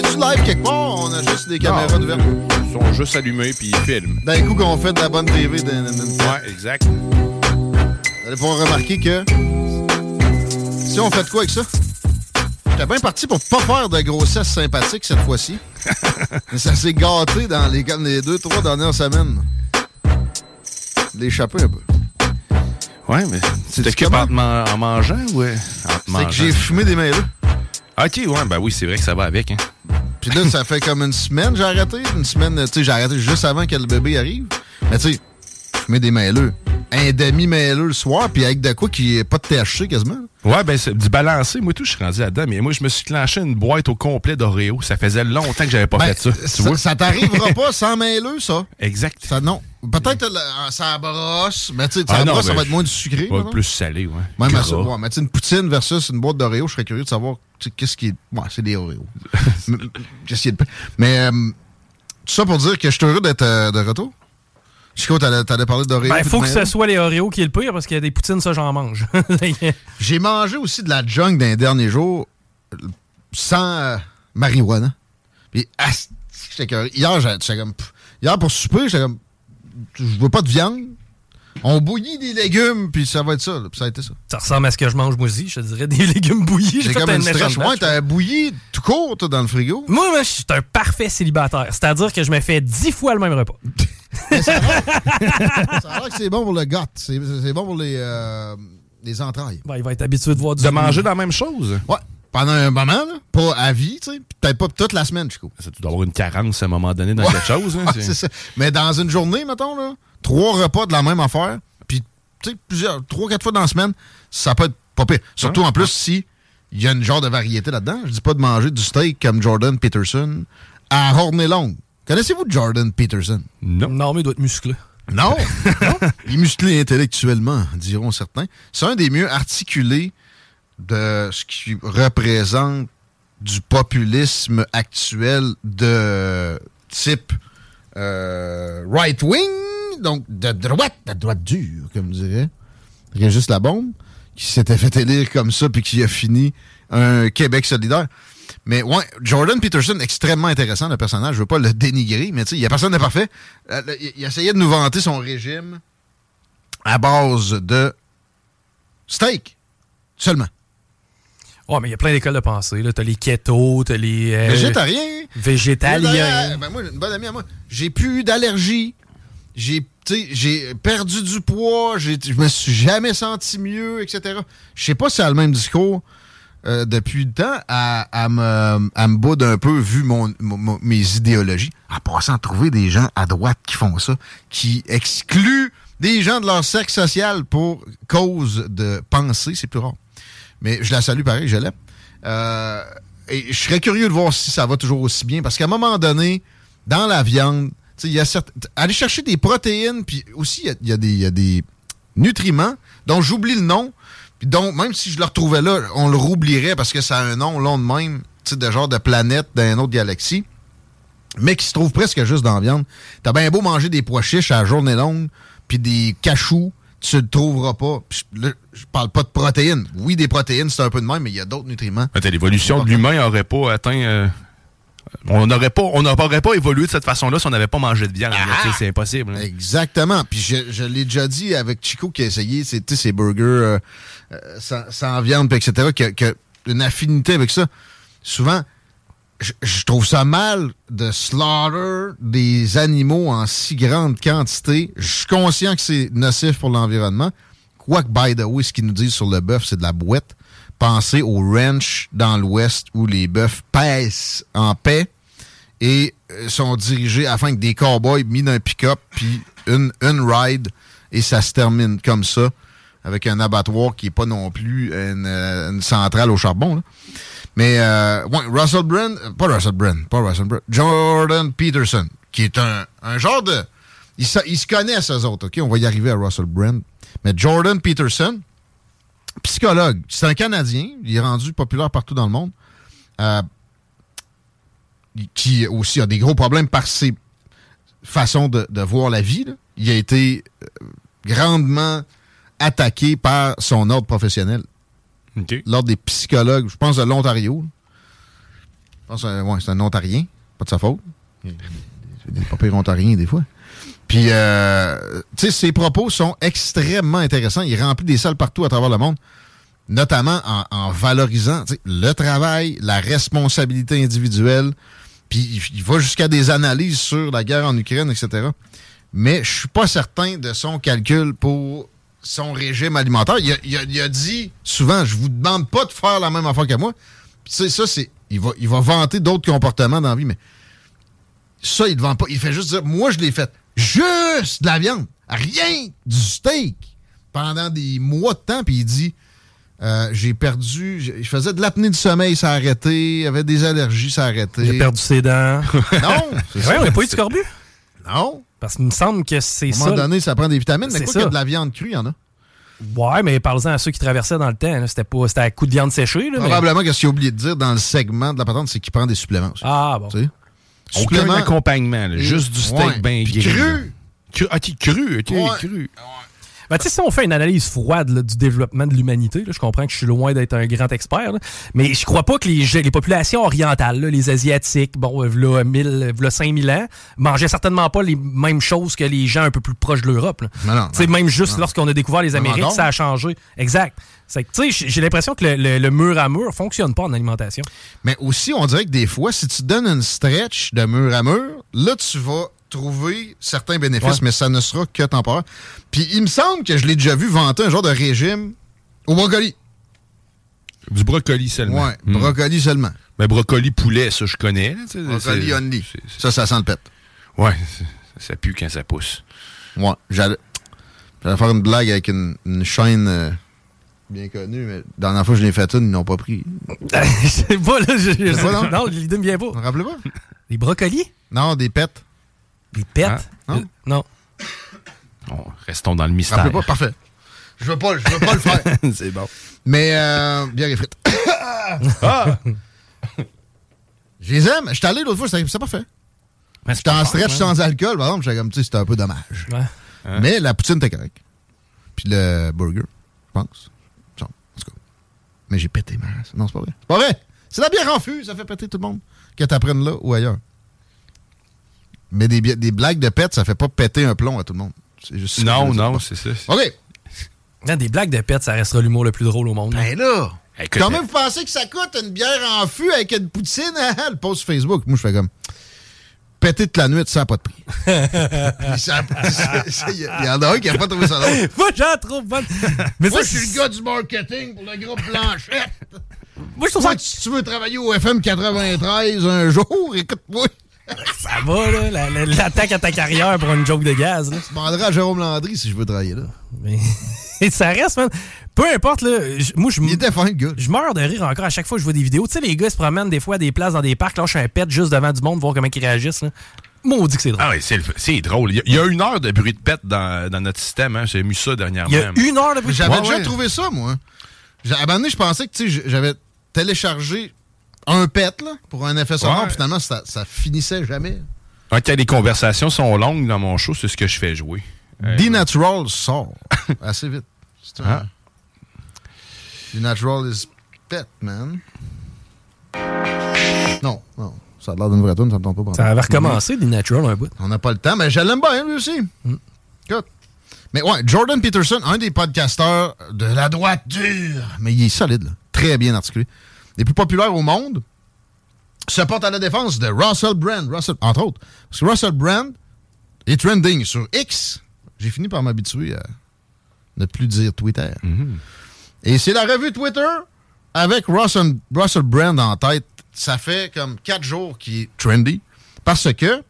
Est-tu live quelque part? On a juste des caméras Non, ouvertes. Ils sont juste allumés puis ils filment. D'un coup qu'on fait de la bonne TV. Ouais, exact. Vous allez pouvoir remarquer que si on fait de quoi avec ça? J'étais bien parti pour pas faire de grossesse sympathique cette fois-ci. Mais ça s'est gâté dans les, les deux, trois dernières semaines. L'échapper un peu. Ouais, mais que comment? en, en mangeant ou en te C'est que mangeant? j'ai fumé des là. Ok, ouais, ben oui, c'est vrai que ça va avec. Hein. Puis là, ça fait comme une semaine j'ai arrêté. Une semaine, tu sais, j'ai arrêté juste avant que le bébé arrive. Mais tu sais, fumer des mailleux. Un demi-mailleux le soir, puis avec de quoi qui est pas de THC quasiment. Ouais, ben c'est du balancé. Moi, tout, je suis rendu là-dedans. Mais moi, je me suis clenché une boîte au complet d'Oreo. Ça faisait longtemps que j'avais pas Ben, fait ça. Tu ça, vois? ça t'arrivera pas sans mailleux, ça. Exact. Ça, non. Peut-être euh, ça brosse, mais tu sais, ça Ah ça va être moins du sucré. Ouais, plus salé, ouais. Même à ça. Ouais, mais tu sais, une poutine versus une boîte d'Oreo, je serais curieux de savoir qu'est-ce qui est. Ouais, c'est des Oreos. Mais, qu'est-ce qui est de- Mais euh, tout ça pour dire que je suis heureux d'être euh, de retour. Chico, t'allais t'allais parler d'Oreo. Ben, puis faut que ce soit les Oreos qui est le pire parce qu'il y a des poutines, ça, j'en mange. J'ai mangé aussi de la junk dans les derniers jours sans euh, marijuana. Puis, curieux. Hier, j'étais comme. Hier, pour souper, j'étais comme. Je veux pas de viande. On bouillit des légumes, puis ça va être ça. là. Puis ça a été ça. ça ressemble à ce que je mange moi aussi. Je te dirais des légumes bouillis. J'ai comme un une stretch. Ouais, batch. t'as bouilli tout court, toi, dans le frigo. Moi, moi, je suis un parfait célibataire. C'est-à-dire que je me fais dix fois le même repas. Ça a l'air que c'est bon pour le gut. C'est c'est bon pour les, euh, les entrailles. Ben, il va être habitué de voir du De manger dans la même chose? Ouais. Pendant un moment, là. Pas à vie, tu sais. puis Peut-être pas toute la semaine, Chico. Ça, tu dois avoir une carence à un moment donné dans Ouais. quelque chose. hein, Ouais, c'est- c'est ça. Mais dans une journée, mettons, là, trois repas de la même affaire, puis, tu sais, plusieurs, trois, quatre fois dans la semaine, ça peut être pas pire. Surtout, en plus, si il y a une genre de variété là-dedans. Je dis pas de manger du steak comme Jordan Peterson à Horney Long. Connaissez-vous Jordan Peterson? Non. Non, mais il doit être musclé. Non. non. Il est musclé intellectuellement, diront certains. C'est un des mieux articulés de ce qui représente du populisme actuel de type euh, right-wing, donc de droite, de droite dure, comme dirait Régis Labombe, qui s'était fait élire comme ça puis qui a fini un Québec solidaire. Mais ouais, Jordan Peterson, extrêmement intéressant, le personnage. Je veux pas le dénigrer, mais tu sais, il y a personne de parfait. Euh, il essayait de nous vanter son régime à base de steak seulement. Ouais, mais il y a plein d'écoles de pensée. là. T'as les keto, t'as les. euh, Végétarien. Végétaliens. Ben, moi, une bonne amie à moi. J'ai plus d'allergie. J'ai perdu du poids. Je me suis jamais senti mieux, etc. Je sais pas si elle a le même discours euh, depuis le temps. À, à me, à me boude un peu vu mon, mes idéologies. En passant, trouver des gens à droite qui font ça, qui excluent des gens de leur cercle social pour cause de pensée, c'est plus rare. Mais je la salue pareil, je l'aime. Euh, et je serais curieux de voir si ça va toujours aussi bien, parce qu'à un moment donné, dans la viande, il y a certes- aller chercher des protéines, puis aussi il y y, a des- il y a des nutriments dont j'oublie le nom, puis dont même si je le retrouvais là, on le roublierait parce que ça a un nom long de même, de genre de planète d'une autre galaxie, mais qui se trouve presque juste dans la viande. T'as bien beau manger des pois chiches à la journée longue, puis des cachous, tu le trouveras pas. Puis là, je parle pas de protéines. Oui, des protéines, c'est un peu de même, mais il y a d'autres nutriments. L'évolution de l'humain aurait pas atteint. euh, On n'aurait pas, on n'aurait pas évolué de cette façon-là si on n'avait pas mangé de viande. Sais, C'est impossible. hein. Exactement. Puis je, je l'ai déjà dit avec Chico qui a essayé ces burgers euh, euh, sans, sans viande, puis etc., qui a, qui a une affinité avec ça. Souvent, je, trouve ça mal de slaughter des animaux en si grande quantité. Je suis conscient que c'est nocif pour l'environnement. Quoique, by the way, ce qu'ils nous disent sur le bœuf, c'est de la boîte. Pensez au ranch dans l'Ouest où les bœufs pèsent en paix et euh, sont dirigés afin que des cowboys mis dans un pick-up, puis une, une ride, et ça se termine comme ça, avec un abattoir qui n'est pas non plus une, euh, une centrale au charbon. là. Mais, euh, Russell Brand, euh, pas Russell Brand, pas Russell Brand, Jordan Peterson, qui est un, un genre de... Ils, se- ils se connaissent, eux autres, OK? On va y arriver à Russell Brand. Mais Jordan Peterson, psychologue, c'est un Canadien, il est rendu populaire partout dans le monde. Euh, qui aussi a des gros problèmes par ses façons de, voir la vie. Il a été grandement attaqué par son ordre professionnel, OK. l'ordre des psychologues, je pense de l'Ontario. Je pense que ouais, c'est un Ontarien, pas de sa faute. C'est des pas pires Ontariens des fois. Puis, euh, tu sais, ses propos sont extrêmement intéressants. Il remplit des salles partout à travers le monde, notamment en, en valorisant le travail, la responsabilité individuelle. Puis, il va jusqu'à des analyses sur la guerre en Ukraine, etc. Mais je suis pas certain de son calcul pour son régime alimentaire. Il a, il a- il a dit souvent, je vous demande pas de faire la même affaire que moi. Puis, tu sais, ça, c'est... Il va, il va vanter d'autres comportements dans la vie, mais ça, il ne vend pas. Il fait juste dire, moi, je l'ai fait. Juste de la viande. Rien du steak. Pendant des mois de temps, puis il dit, euh, j'ai perdu, je faisais de l'apnée du sommeil, ça a arrêté, avait des allergies, ça a arrêté. A perdu ses dents. Non, c'est ouais, ça. on n'a pas eu de scorbut? Non. Parce qu'il me semble que c'est À un ça. moment donné, ça prend des vitamines, mais C'est quoi ça. qu'il y a de la viande crue, il y en a. Ouais, mais parlez-en à ceux qui traversaient dans le temps. C'était pas, c'était à coup de viande séchée. Là, mais- Probablement que ce qu'il a oublié de dire dans le segment de la patente, c'est qu'il prend des suppléments aussi. Ah bon. Tu sais? Aucun accompagnement, là, juste du steak Ouais. bien gris. cru. Cru. Ah, cru, ok, Ouais. cru. Ben, tu sais, si on fait une analyse froide là, du développement de l'humanité, je comprends que je suis loin d'être un grand expert, là, mais je crois pas que les, les populations orientales, là, les Asiatiques, bon, euh, v'là, 1000, v'là 5000 ans, mangeaient certainement pas les mêmes choses que les gens un peu plus proches de l'Europe. là. Non, non, Tu même juste lorsqu'on a découvert les Amériques, ça a changé. Exact. C'est tu sais, j'ai- j'ai l'impression que le, le- le mur à mur fonctionne pas en alimentation. Mais aussi, on dirait que des fois, si tu donnes une stretch de mur à mur, là, tu vas trouver certains bénéfices, Ouais. mais ça ne sera que temporaire. Puis il me semble que je l'ai déjà vu vanter un genre de régime au brocoli. Du brocoli seulement. Ouais, Hmm. brocoli seulement. Mais brocoli poulet, ça, je connais. là, Brocoli only. Ça, ça sent le pète. Ouais, ça pue quand ça pousse. Ouais, j'allais faire une blague avec une, une chaîne euh, bien connue, mais la dernière fois que je l'ai fait une, ils n'ont pas pris. je sais pas, là. je- je- sais pas, non? non, l'idée me vient pas. Vous vous rappelez pas? Les brocolis? Non, des pets. Des pets? Ah, non? Non. Bon, restons dans le mystère. rappelez pas? Parfait. Je veux pas, je veux pas le faire. c'est bon. Mais, euh, bien les frites. Ah! Je les aime. J'étais allé l'autre fois, c'était c'était parfait. Mais c'est J'étais en pas hein. sans alcool, par exemple, j'étais comme, tu sais, c'était un peu dommage. Ouais. Hein? Mais la poutine était correcte. Puis le burger, je pense. En tout cas. Mais j'ai pété ma race. Non, c'est pas vrai. C'est pas vrai. C'est la bière en fût, ça fait péter tout le monde. Que t'apprennes là ou ailleurs. Mais des, blagues de pète, ça fait pas péter un plomb à tout le monde. C'est juste Non, non, c'est ça. OK. Non, des blagues de pets, ça restera l'humour le plus drôle au monde. Ben là, Écoute, quand même, vous pensez que ça coûte une bière en fût avec une poutine? hein? Le post Facebook. Moi, je fais comme. Péter toute la nuit, ça n'a pas de prix. Il y en a un qui n'a pas trouvé ça drôle. Moi, j'en trouve bonne. Mais Moi, ça, je suis le gars du marketing pour le groupe Blanchette. Moi, je trouve Toi, ça si tu veux travailler au FM 93 un jour, écoute-moi. Ça va, là, la- la- l'attaque à ta carrière pour une joke de gaz. Là. Je demanderai à Jérôme Landry si je veux travailler là. Mais et ça reste, man. Peu importe, là. Moi, je Il était fin, le gars. je meurs de rire encore à chaque fois que je vois des vidéos. Tu sais, les gars se promènent des fois à des places dans des parcs, lâchent un pet juste devant du monde, voir comment ils réagissent. Là. Maudit que c'est drôle. Ah oui, c'est le- c'est drôle. Il y, a, il y a une heure de bruit de pète dans, dans notre système. Hein. J'ai mis ça dernièrement. Il y a une heure de bruit. J'avais Ouais, déjà ouais. trouvé ça, moi. À un moment donné, je pensais que tu sais, j'avais téléchargé un pet là, pour un effet sonore, Ouais. finalement, ça, ça finissait jamais. Quand les conversations sont longues dans mon show, c'est ce que je fais jouer. Euh, The Natural sort assez vite. C'est un- Ah. The Natural is pet, man. Non, non. Ça a l'air d'une vraie tune, ça me tombe pas. Ça avait recommencé, The Natural, un bout. On n'a pas le temps, mais je l'aime bien, lui aussi. Écoute. Mais ouais, Jordan Peterson, un des podcasteurs de la droite dure, mais il est solide, là. très bien articulé. Les plus populaires au monde se porte à la défense de Russell Brand, Russell, entre autres. Parce que Russell Brand est trending sur X. J'ai fini par m'habituer à ne plus dire Twitter. Et c'est la revue Twitter avec Russell, Russell Brand en tête. Ça fait comme quatre jours qu'il est trendy parce que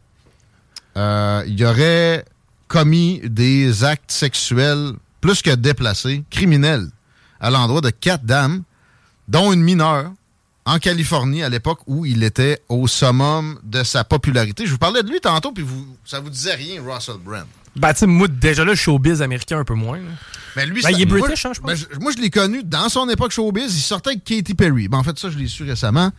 euh, il aurait commis des actes sexuels plus que déplacés, criminels, à l'endroit de quatre dames, dont une mineure, en Californie, à l'époque où il était au summum de sa popularité. Je vous parlais de lui tantôt, puis vous, ça vous disait rien, Russell Brand. Ben, tu moi, déjà là, showbiz américain un peu moins. là. Mais lui, Ben, il est moi- British, hein, je pense. ben, moi, je l'ai connu dans son époque showbiz. Il sortait avec Katy Perry. Ben, en fait, ça, je l'ai su récemment.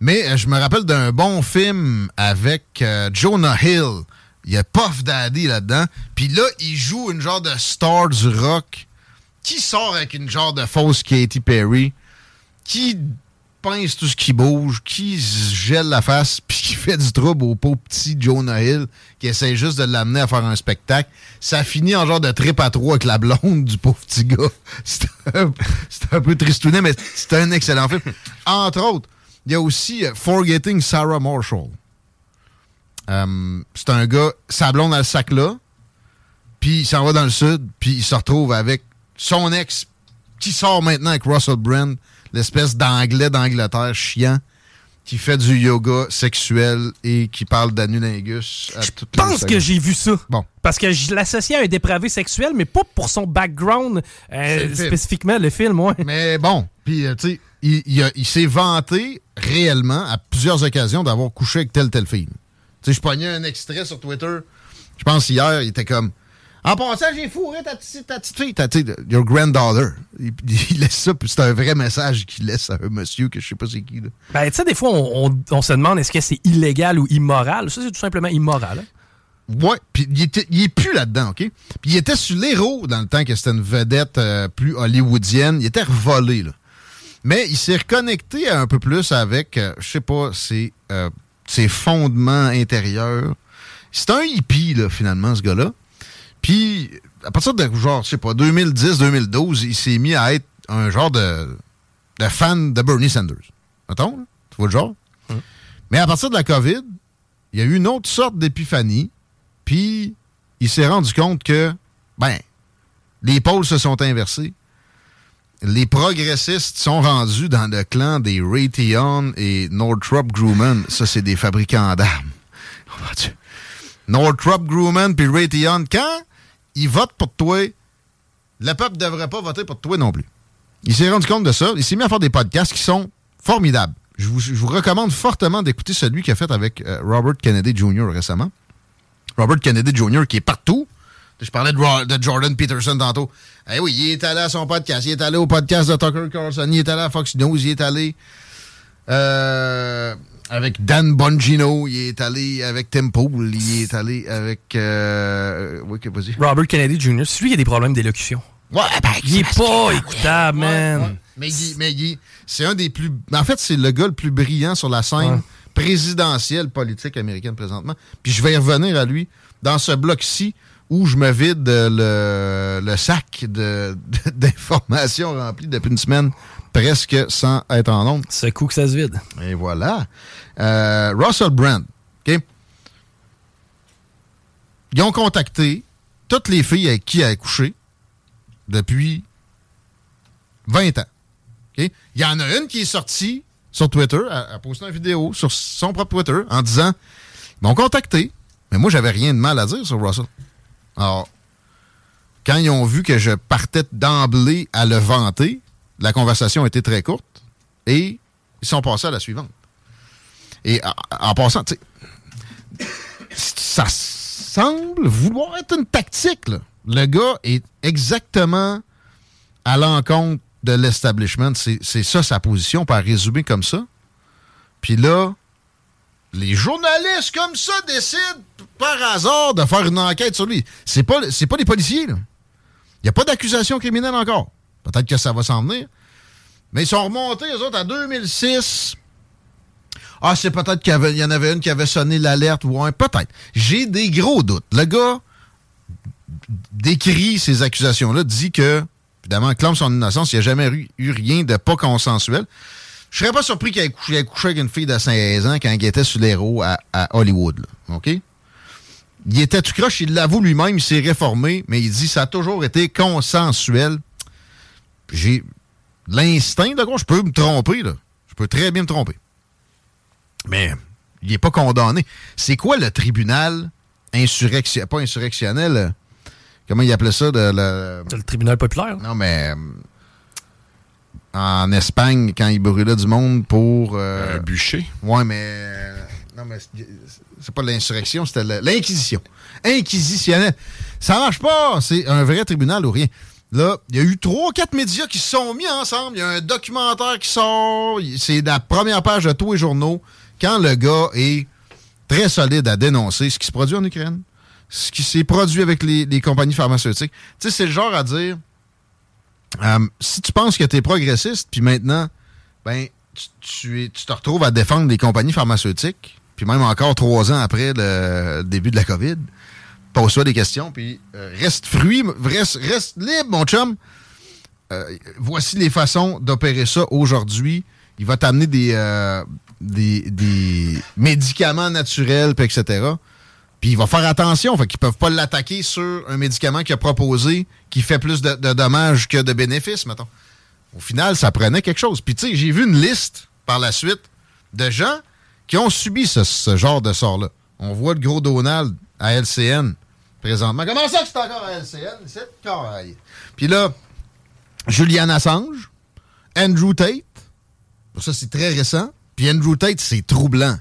Mais euh, je me rappelle d'un bon film avec euh, Jonah Hill. Il y a Puff Daddy là-dedans. Puis là, il joue une genre de star du rock qui sort avec une genre de fausse Katy Perry, qui pince tout ce qui bouge, qui se gèle la face, puis qui fait du trouble au pauvre petit Jonah Hill, qui essaie juste de l'amener à faire un spectacle. Ça finit en genre de trip à trois avec la blonde du pauvre petit gars. C'est un, peu tristounet, mais c'est un excellent film. Entre autres, il y a aussi euh, Forgetting Sarah Marshall. Euh, c'est un gars, sa blonde a le sac là, puis il s'en va dans le sud, puis il se retrouve avec son ex, qui sort maintenant avec Russell Brand, l'espèce d'anglais d'Angleterre chiant, qui fait du yoga sexuel et qui parle d'anulingus. à Je pense que j'ai vu ça. Bon. Parce que je l'associais à un dépravé sexuel, mais pas pour son background euh, film. spécifiquement, le film, ouais. Mais bon, puis euh, tu sais, il, il a- il s'est vanté réellement à plusieurs occasions d'avoir couché avec telle telle fille. Tu sais, je pognais un extrait sur Twitter. Je pense hier, il était comme En passant, j'ai fourré ta ta petite fille, ta, your granddaughter. Il, il laisse ça, puis c'est un vrai message qu'il laisse à un monsieur que je sais pas c'est qui. Là. Ben, tu sais, des fois, on, on- on se demande est-ce que c'est illégal ou immoral? Ça, c'est tout simplement immoral. hein. Ouais, puis il, il est plus là-dedans, OK? Puis il était sur l'héros dans le temps que c'était une vedette euh, plus hollywoodienne. Il était revolé, là. Mais il s'est reconnecté un peu plus avec, euh, je sais pas, ses, euh, ses fondements intérieurs. C'est un hippie, là, finalement, ce gars-là. Puis, à partir de, genre, je sais pas, 2010-2012, il s'est mis à être un genre de, de fan de Bernie Sanders. Mettons, là. tu vois le genre? Mais à partir de la COVID, il y a eu une autre sorte d'épiphanie. Puis, il s'est rendu compte que, ben, les pôles se sont inversés. Les progressistes sont rendus dans le clan des Raytheon et Northrop Grumman. Ça, c'est des fabricants d'armes. Oh, mon Dieu. Northrop Grumman puis Raytheon, quand ils votent pour toi, le peuple ne devrait pas voter pour toi non plus. Il s'est rendu compte de ça. Il s'est mis à faire des podcasts qui sont formidables. Je vous, recommande fortement d'écouter celui qu'il a fait avec euh, Robert Kennedy Jr. récemment. Robert Kennedy Jr. qui est partout. Je parlais de, de Jordan Peterson tantôt. Eh oui, il est allé à son podcast, il est allé au podcast de Tucker Carlson, il est allé à Fox News, il est allé euh, avec Dan Bongino, il est allé avec Tim Pool, il est allé avec... Euh, oui, que vas-y. Robert Kennedy Jr., c'est lui qui a des problèmes d'élocution. Ouais, ben, Il est pas écoutable, Ouais, man. ouais. Mais, il- mais il- c'est un des plus. En fait, c'est le gars le plus brillant sur la scène présidentielle politique américaine présentement. Puis je vais y revenir à lui dans ce bloc-ci où je me vide le, le sac de- de- d'informations remplies depuis une semaine, presque sans être en nombre. Ce coup que ça se vide. Et voilà. Euh, Russell Brand. OK? Ils ont contacté toutes les filles avec qui elle a couché depuis 20 ans. Il y en a une qui est sortie sur Twitter, a posté une vidéo sur son propre Twitter en disant Ils m'ont contacté, mais moi, j'avais rien de mal à dire sur Russell. Alors, quand ils ont vu que je partais d'emblée à le vanter, la conversation été très courte et ils sont passés à la suivante. Et en, passant, tu sais, ça semble vouloir être une tactique. là. Le gars est exactement à l'encontre de l'establishment. C'est ça sa position, par résumer comme ça. Puis là, les journalistes comme ça décident par hasard de faire une enquête sur lui. C'est pas, pas des policiers, là. Il n'y a pas d'accusation criminelle encore. Peut-être que ça va s'en venir. Mais ils sont remontés, eux autres, à 2006. Ah, c'est peut-être qu'il y, en avait une qui avait sonné l'alerte ou un. Peut-être. J'ai des gros doutes. Le gars décrit ces accusations-là, dit que, évidemment, clame son innocence, il n'y a jamais eu, eu rien de pas consensuel. Je serais pas surpris qu'il ait couché, avec une fille de 16 ans quand il était sur l'héros à, à Hollywood. là. OK? Il était tout croche, il l'avoue lui-même, il s'est réformé, mais il dit ça a toujours été consensuel. J'ai l'instinct, quoi je peux me tromper, là. Je peux très bien me tromper. Mais il n'est pas condamné. C'est quoi le tribunal insurrectionnel, pas insurrectionnel, euh, comment il appelait ça? De, le- C'est le tribunal populaire. non, mais euh, en Espagne, quand ils brûlaient du monde pour... euh, Un bûcher. Ouais, mais. euh, Non, mais c'est- pas l'insurrection, c'était l'inquisition. Inquisitionnel. Ça marche pas. C'est un vrai tribunal ou rien. Là, il y a eu trois, quatre médias qui se sont mis ensemble. Il y a un documentaire qui sort. C'est la première page de tous les journaux. Quand le gars est très solide à dénoncer ce qui se produit en Ukraine, ce qui s'est produit avec les, compagnies pharmaceutiques. Tu sais, c'est le genre à dire euh, si tu penses que tu es progressiste, puis maintenant, ben, tu, te retrouves à défendre les compagnies pharmaceutiques, puis même encore trois ans après le début de la COVID, pose-toi des questions, puis euh, reste fruit, reste, reste libre, mon chum. Euh, voici les façons d'opérer ça aujourd'hui. Il va t'amener des, euh, des, des médicaments naturels, etc. Puis il va faire attention, fait qu'ils peuvent pas l'attaquer sur un médicament qu'il a proposé qui fait plus de, de dommages que de bénéfices, mettons. Au final, ça prenait quelque chose. Puis tu sais, j'ai vu une liste par la suite de gens qui ont subi ce, ce genre de sort-là. On voit le gros Donald à LCN présentement. Comment ça que c'est encore à LCN? C'est carré. Puis là, Julian Assange, Andrew Tate, ça c'est très récent. Puis Andrew Tate, c'est troublant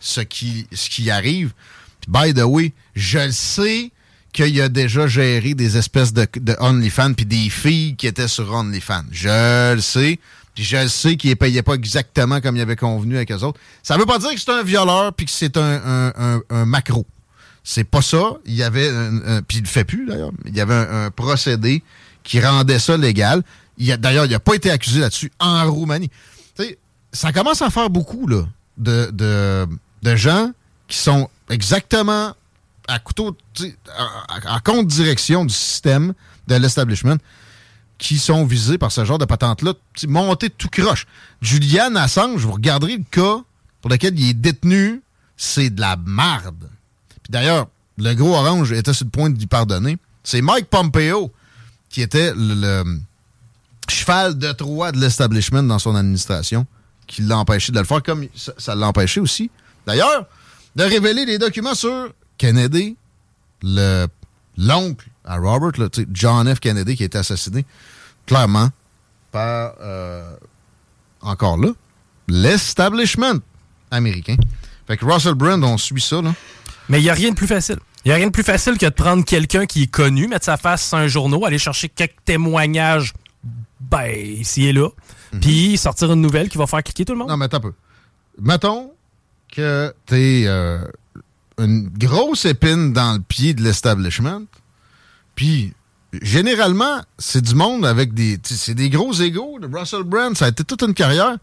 ce qui, ce qui arrive. Puis by the way, je le sais qu'il a déjà géré des espèces de, OnlyFans puis des filles qui étaient sur OnlyFans. Je le sais. Puis je le sais qu'il ne payait pas exactement comme il avait convenu avec eux autres. Ça veut pas dire que c'est un violeur puis que c'est un, un- un- un macro. C'est pas ça. Il y avait, un- puis il le fait plus d'ailleurs. Il y avait un, procédé qui rendait ça légal. D'ailleurs, il n'a pas été accusé là-dessus en Roumanie. Ça commence à faire beaucoup là, de, de, de gens qui sont exactement à couteau, à- contre direction du système de l'establishment qui sont visés par ce genre de patente-là, monté tout croche. Julian Assange, vous regarderez le cas pour lequel il est détenu, c'est de la marde. Puis d'ailleurs, le gros orange était sur le point de lui pardonner. C'est Mike Pompeo qui était le, le cheval de Troie de l'establishment dans son administration qui l'a empêché de le faire, comme ça ça l'a empêché aussi, d'ailleurs, de révéler des documents sur Kennedy, le l'oncle à Robert, John F. Kennedy qui a été assassiné, clairement, par, euh, encore là, l'establishment américain. Fait que Russell Brand, on suit ça, là. Mais il n'y a rien de plus facile. Il n'y a rien de plus facile que de prendre quelqu'un qui est connu, mettre sa face sur un journaux, aller chercher quelques témoignages, ben, ici et là, puis sortir une nouvelle qui va faire cliquer tout le monde. Non, mais attends un peu. Mettons que t'es euh, une grosse épine dans le pied de l'establishment, puis généralement, c'est du monde avec des... C'est des gros égaux. de Russell Brand, ça a été toute une carrière.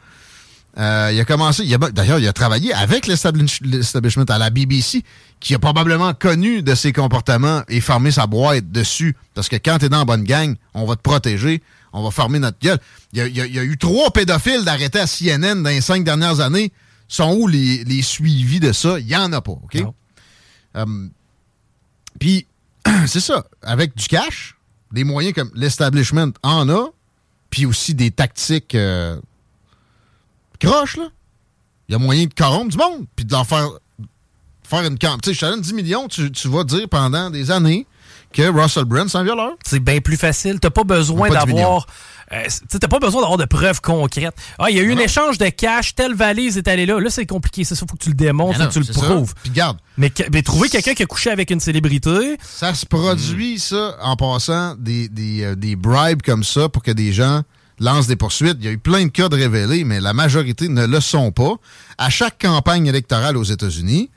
Euh, il a commencé... D'ailleurs, il a travaillé avec l'establish- l'establishment à la BBC, qui a probablement connu de ses comportements et fermé sa boîte dessus. Parce que quand t'es dans la bonne gang, on va te protéger, on va fermer notre gueule. Il y a, il y a- il y a eu trois pédophiles d'arrêtés à CNN dans les cinq dernières années. Sont où les, les suivis de ça? Il n'y en a pas, OK? Euh, Puis, c'est ça. Avec du cash, des moyens comme l'establishment en a, puis aussi des tactiques euh, croches, là. Il y a moyen de corrompre du monde, puis de leur faire, faire une camp. Tu sais, je te donne 10 millions, tu, tu vas dire pendant des années que Russell Brand, c'est un violeur. C'est bien plus facile. T'as pas besoin d'avoir. euh, t'as pas besoin d'avoir de preuves concrètes. Ah, il y a eu un échange de cash, telle valise est allée là. Là, c'est compliqué. C'est ça, faut que tu le démontres, faut que tu le prouves. Puis garde, Mais, trouver quelqu'un qui a couché avec une célébrité, Ça se produit, ça, en passant des, des, euh, des bribes comme ça pour que des gens lancent des poursuites. Il y a eu plein de cas de révélés, mais la majorité ne le sont pas. À chaque campagne électorale aux États-Unis,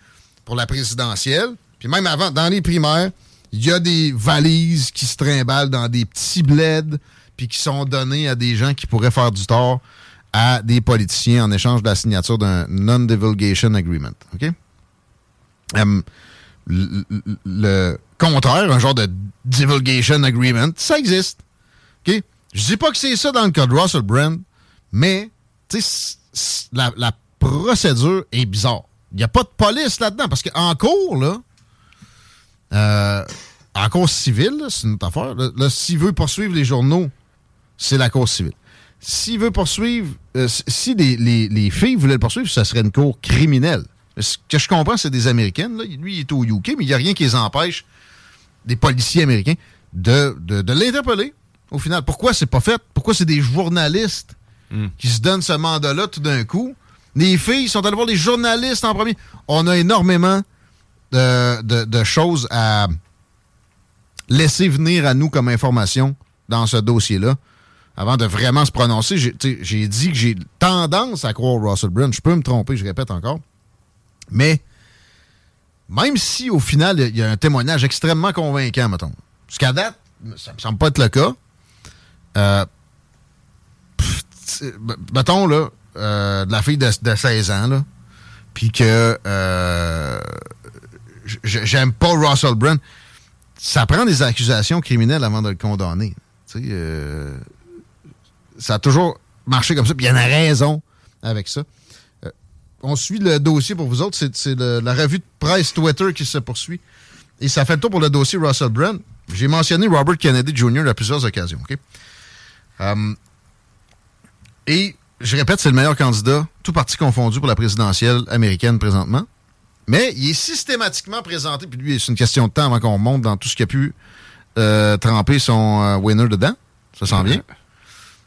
pour la présidentielle, puis même avant, dans les primaires, il y a des valises qui se trimballent dans des petits bleds, puis qui sont données à des gens qui pourraient faire du tort à des politiciens en échange de la signature d'un non-divulgation agreement. OK? Le, le contraire, un genre de divulgation agreement, ça existe. OK? Je dis pas que c'est ça dans le cas de Russell Brand, mais la, la procédure est bizarre. Il n'y a pas de police là-dedans, parce qu'en cours, là, euh, en cours civile, c'est une autre affaire. S'il veut poursuivre les journaux, c'est la cour civile. S'il veut poursuivre, euh, si les, les, filles voulaient le poursuivre, ça serait une cour criminelle. Ce que je comprends, c'est des Américaines. Là. Lui, il est au UK, mais il n'y a rien qui les empêche, des policiers américains, de, de, l'interpeller. Au final, pourquoi c'est pas fait? Pourquoi c'est des journalistes hmm. qui se donnent ce mandat-là tout d'un coup? Les filles sont allées voir les journalistes en premier. On a énormément de, choses à laisser venir à nous comme information dans ce dossier-là avant de vraiment se prononcer. J'ai dit que j'ai tendance à croire Russell Brand. Je peux me tromper, je répète encore. Mais même si au final, il y a un témoignage extrêmement convaincant, mettons. Jusqu'à date, ça me semble pas être le cas. Euh, mettons, là, euh, de la fille de, 16 ans, là, puis que euh, j'aime pas Russell Brand. Ça prend des accusations criminelles avant de le condamner. Euh, ça a toujours marché comme ça, puis il y en a raison avec ça. Euh, on suit le dossier pour vous autres, c'est la revue de presse Twitter qui se poursuit. Et ça fait le tour pour le dossier Russell Brand. J'ai mentionné Robert Kennedy Jr. à plusieurs occasions. Euh, et je répète, c'est le meilleur candidat, tout parti confondu pour la présidentielle américaine présentement. Mais il est systématiquement présenté, puis lui, c'est une question de temps avant qu'on monte dans tout ce qui a pu euh, tremper son winner dedans. Ça sent bien.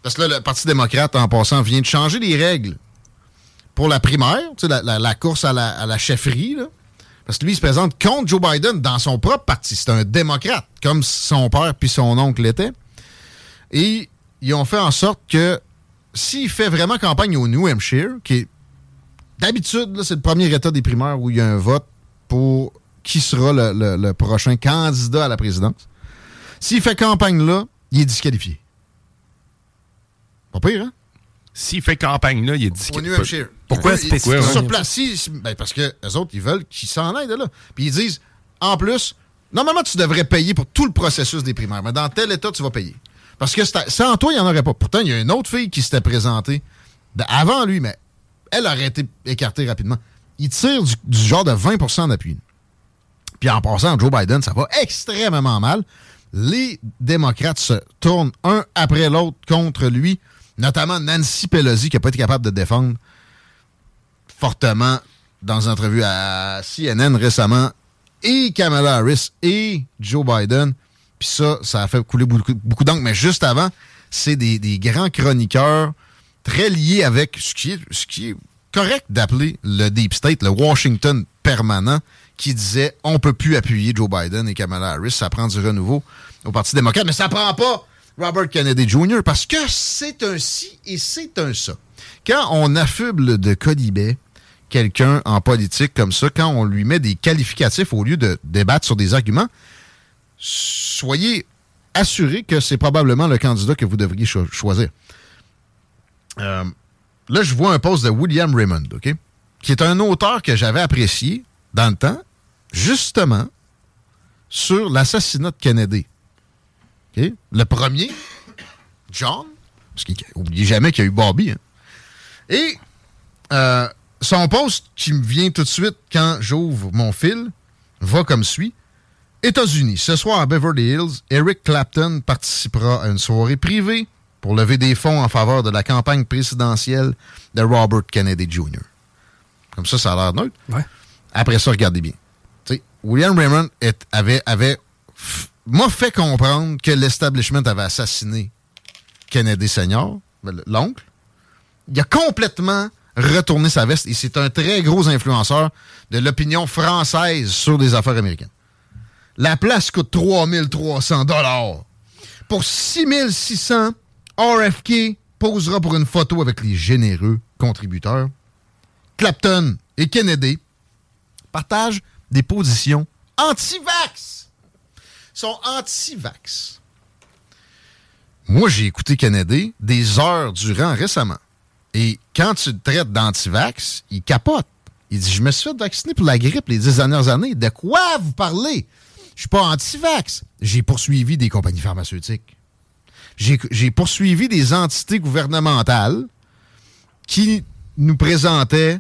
Parce que là, le Parti démocrate, en passant, vient de changer les règles pour la primaire, la, la, course à la, à la chefferie. Là. Parce que lui, il se présente contre Joe Biden dans son propre parti. C'est un démocrate, comme son père puis son oncle l'étaient. Et ils ont fait en sorte que s'il fait vraiment campagne au New Hampshire, qui est d'habitude, c'est le premier état des primaires où il y a un vote pour qui sera le, le prochain candidat à la présidence. S'il fait campagne là, il est disqualifié. Pas pire, hein? S'il fait campagne là, il est dit. Pourquoi? Spécifiquement? Sur place, ben parce que les autres, ils veulent qu'ils s'en aillent de là. Puis ils disent, en plus, normalement, tu devrais payer pour tout le processus des primaires, mais dans tel état, tu vas payer. Parce que sans toi, il n'y en aurait pas. Pourtant, il y a une autre fille qui s'était présentée avant lui, mais elle aurait été écartée rapidement. Il tire du, genre de 20% d'appui. Puis en passant, Joe Biden, ça va extrêmement mal. Les démocrates se tournent un après l'autre contre lui notamment Nancy Pelosi, qui n'a pas été capable de défendre fortement dans une entrevue à CNN récemment, et Kamala Harris et Joe Biden. Puis ça, ça a fait couler beaucoup, beaucoup d'encre. Mais juste avant, c'est des, grands chroniqueurs très liés avec ce qui est, ce qui est correct d'appeler le Deep State, le Washington permanent, qui disait on peut plus appuyer Joe Biden et Kamala Harris, ça prend du renouveau au Parti démocrate, mais ça prend pas Robert Kennedy Jr. parce que c'est un ci et c'est un ça. Quand on affuble de colibet quelqu'un en politique comme ça, quand on lui met des qualificatifs au lieu de débattre sur des arguments, soyez assurés que c'est probablement le candidat que vous devriez choisir. Euh, là, je vois un post de William Raymond, OK? Qui est un auteur que j'avais apprécié dans le temps, justement, sur l'assassinat de Kennedy. Le premier, John, parce qu'il n'oublie jamais qu'il y a eu Bobby. Hein. Et euh, son poste qui me vient tout de suite quand j'ouvre mon fil va comme suit. États-Unis, ce soir à Beverly Hills, Eric Clapton participera à une soirée privée pour lever des fonds en faveur de la campagne présidentielle de Robert Kennedy Jr. Comme ça, ça a l'air neutre. Après ça, regardez bien. William Raymond avait, avait m'a fait comprendre que l'establishment avait assassiné Kennedy Senior, l'oncle. Il a complètement retourné sa veste et c'est un très gros influenceur de l'opinion française sur des affaires américaines. La place coûte 3300 dollars. Pour 6600, RFK posera pour une photo avec les généreux contributeurs. Clapton et Kennedy partagent des positions anti-vax sont anti-vax. Moi, j'ai écouté Kennedy des heures durant récemment. Et quand tu le traites d'antivax, il capote. Il dit Je me suis fait vacciner pour la grippe les dix dernières années. De quoi vous parlez? Je suis pas anti-vax. J'ai poursuivi des compagnies pharmaceutiques. J'ai poursuivi des entités gouvernementales qui nous présentaient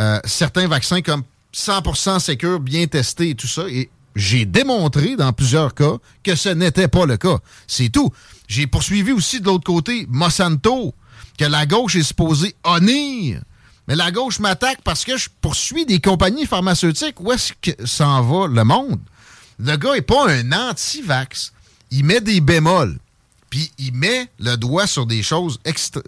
euh, certains vaccins comme 100% sécurs, bien testés et tout ça. Et j'ai démontré dans plusieurs cas que ce n'était pas le cas. C'est tout. J'ai poursuivi aussi de l'autre côté Monsanto, que la gauche est supposée honnir. Mais la gauche m'attaque parce que je poursuis des compagnies pharmaceutiques. Où est-ce que s'en va le monde? Le gars n'est pas un anti-vax. Il met des bémols. Puis il met le doigt sur des choses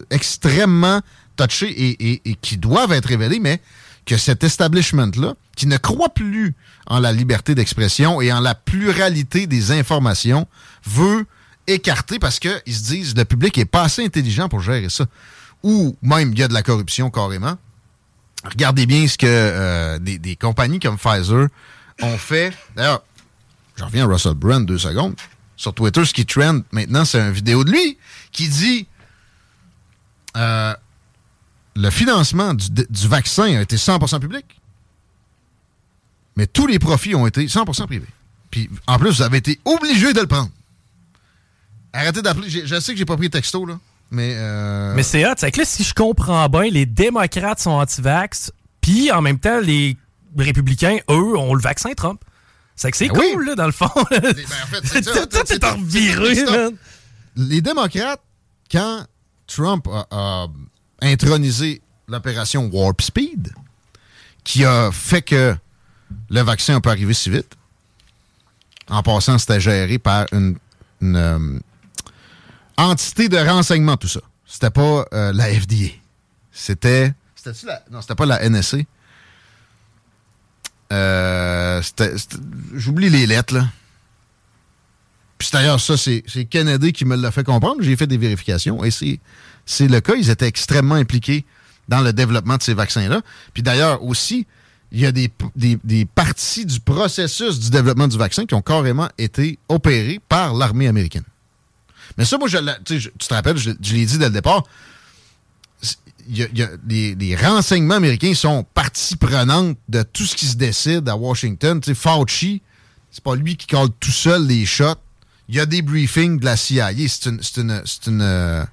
extrêmement touchées et, qui doivent être révélées, mais que cet establishment-là, qui ne croit plus en la liberté d'expression et en la pluralité des informations, veut écarter parce qu'ils se disent le public est pas assez intelligent pour gérer ça. Ou même il y a de la corruption carrément. Regardez bien ce que euh, des, compagnies comme Pfizer ont fait. D'ailleurs, je reviens à Russell Brand deux secondes. Sur Twitter, ce qui trend maintenant, c'est une vidéo de lui qui dit euh, le financement du, vaccin a été 100% public, mais tous les profits ont été 100% privés. Puis, en plus, vous avez été obligé de le prendre. Arrêtez d'appeler. Je sais que j'ai pas pris texto, là. Mais, euh... mais c'est hot. C'est que là, si je comprends bien, les démocrates sont anti-vax, puis en même temps, les républicains, eux, ont le vaccin Trump. C'est que c'est ben cool, là, dans le fond. ben, en fait, c'est ça. Tout Les démocrates, quand Trump a, intronisé l'opération Warp Speed, qui a fait que le vaccin peut arriver si vite, en passant, c'était géré par une, euh, entité de renseignement, tout ça. C'était pas euh, la FDA. C'était. C'était-tu la. Non, c'était pas la NSC. Euh, J'oublie les lettres, là. Puis d'ailleurs, ça, c'est Kennedy qui me l'a fait comprendre. J'ai fait des vérifications et c'est le cas. Ils étaient extrêmement impliqués dans le développement de ces vaccins-là. Puis d'ailleurs, aussi, il y a des, parties du processus du développement du vaccin qui ont carrément été opérées par l'armée américaine. Mais ça, moi, je, tu te rappelles, je, l'ai dit dès le départ, les, renseignements américains sont partie prenante de tout ce qui se décide à Washington. Tu sais, Fauci, c'est pas lui qui colle tout seul les shots. Il y a des briefings de la CIA. C'est une, euh,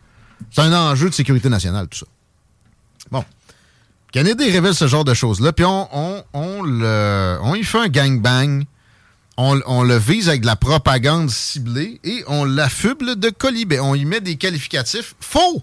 un enjeu de sécurité nationale, tout ça. Bon. Kennedy révèle ce genre de choses-là, puis on, on, on, le, on y fait un gangbang on, le vise avec de la propagande ciblée et on l'affuble de colibé. On y met des qualificatifs faux,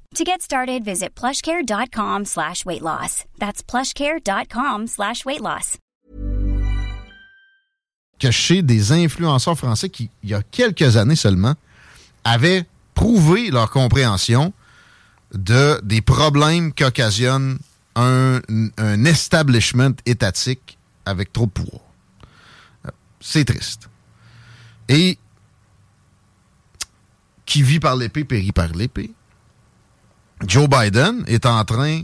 To get started, visit plushcare.com slash weight loss. That's plushcare.com slash weight loss. Chez des influenceurs français qui, il y a quelques années seulement, avaient prouvé leur compréhension de des problèmes qu'occasionne un, un establishment étatique avec trop de pouvoir. C'est triste. Et qui vit par l'épée périt par l'épée. Joe Biden est en train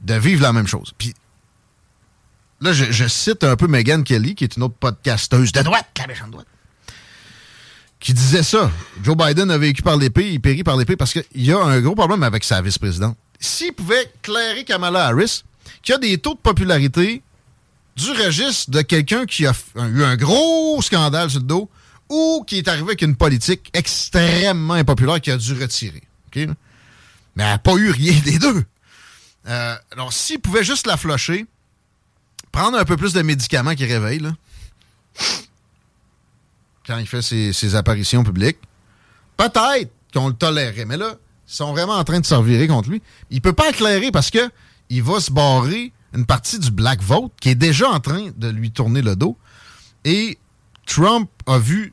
de vivre la même chose. Puis là, je, cite un peu Megan Kelly, qui est une autre podcasteuse de droite, la méchante droite, qui disait ça. Joe Biden a vécu par l'épée, il périt par l'épée parce qu'il y a un gros problème avec sa vice-présidente. S'il pouvait clairer Kamala Harris, qui a des taux de popularité du registre de quelqu'un qui a eu un gros scandale sur le dos ou qui est arrivé avec une politique extrêmement impopulaire qui a dû retirer. Mais elle n'a pas eu rien des deux. Euh, alors, s'il pouvait juste la flusher, prendre un peu plus de médicaments qui réveillent, là, quand il fait ses, apparitions publiques, peut-être qu'on le tolérerait. Mais là, ils sont vraiment en train de se revirer contre lui. Il peut pas éclairer parce que il va se barrer une partie du black vote qui est déjà en train de lui tourner le dos. Et Trump a vu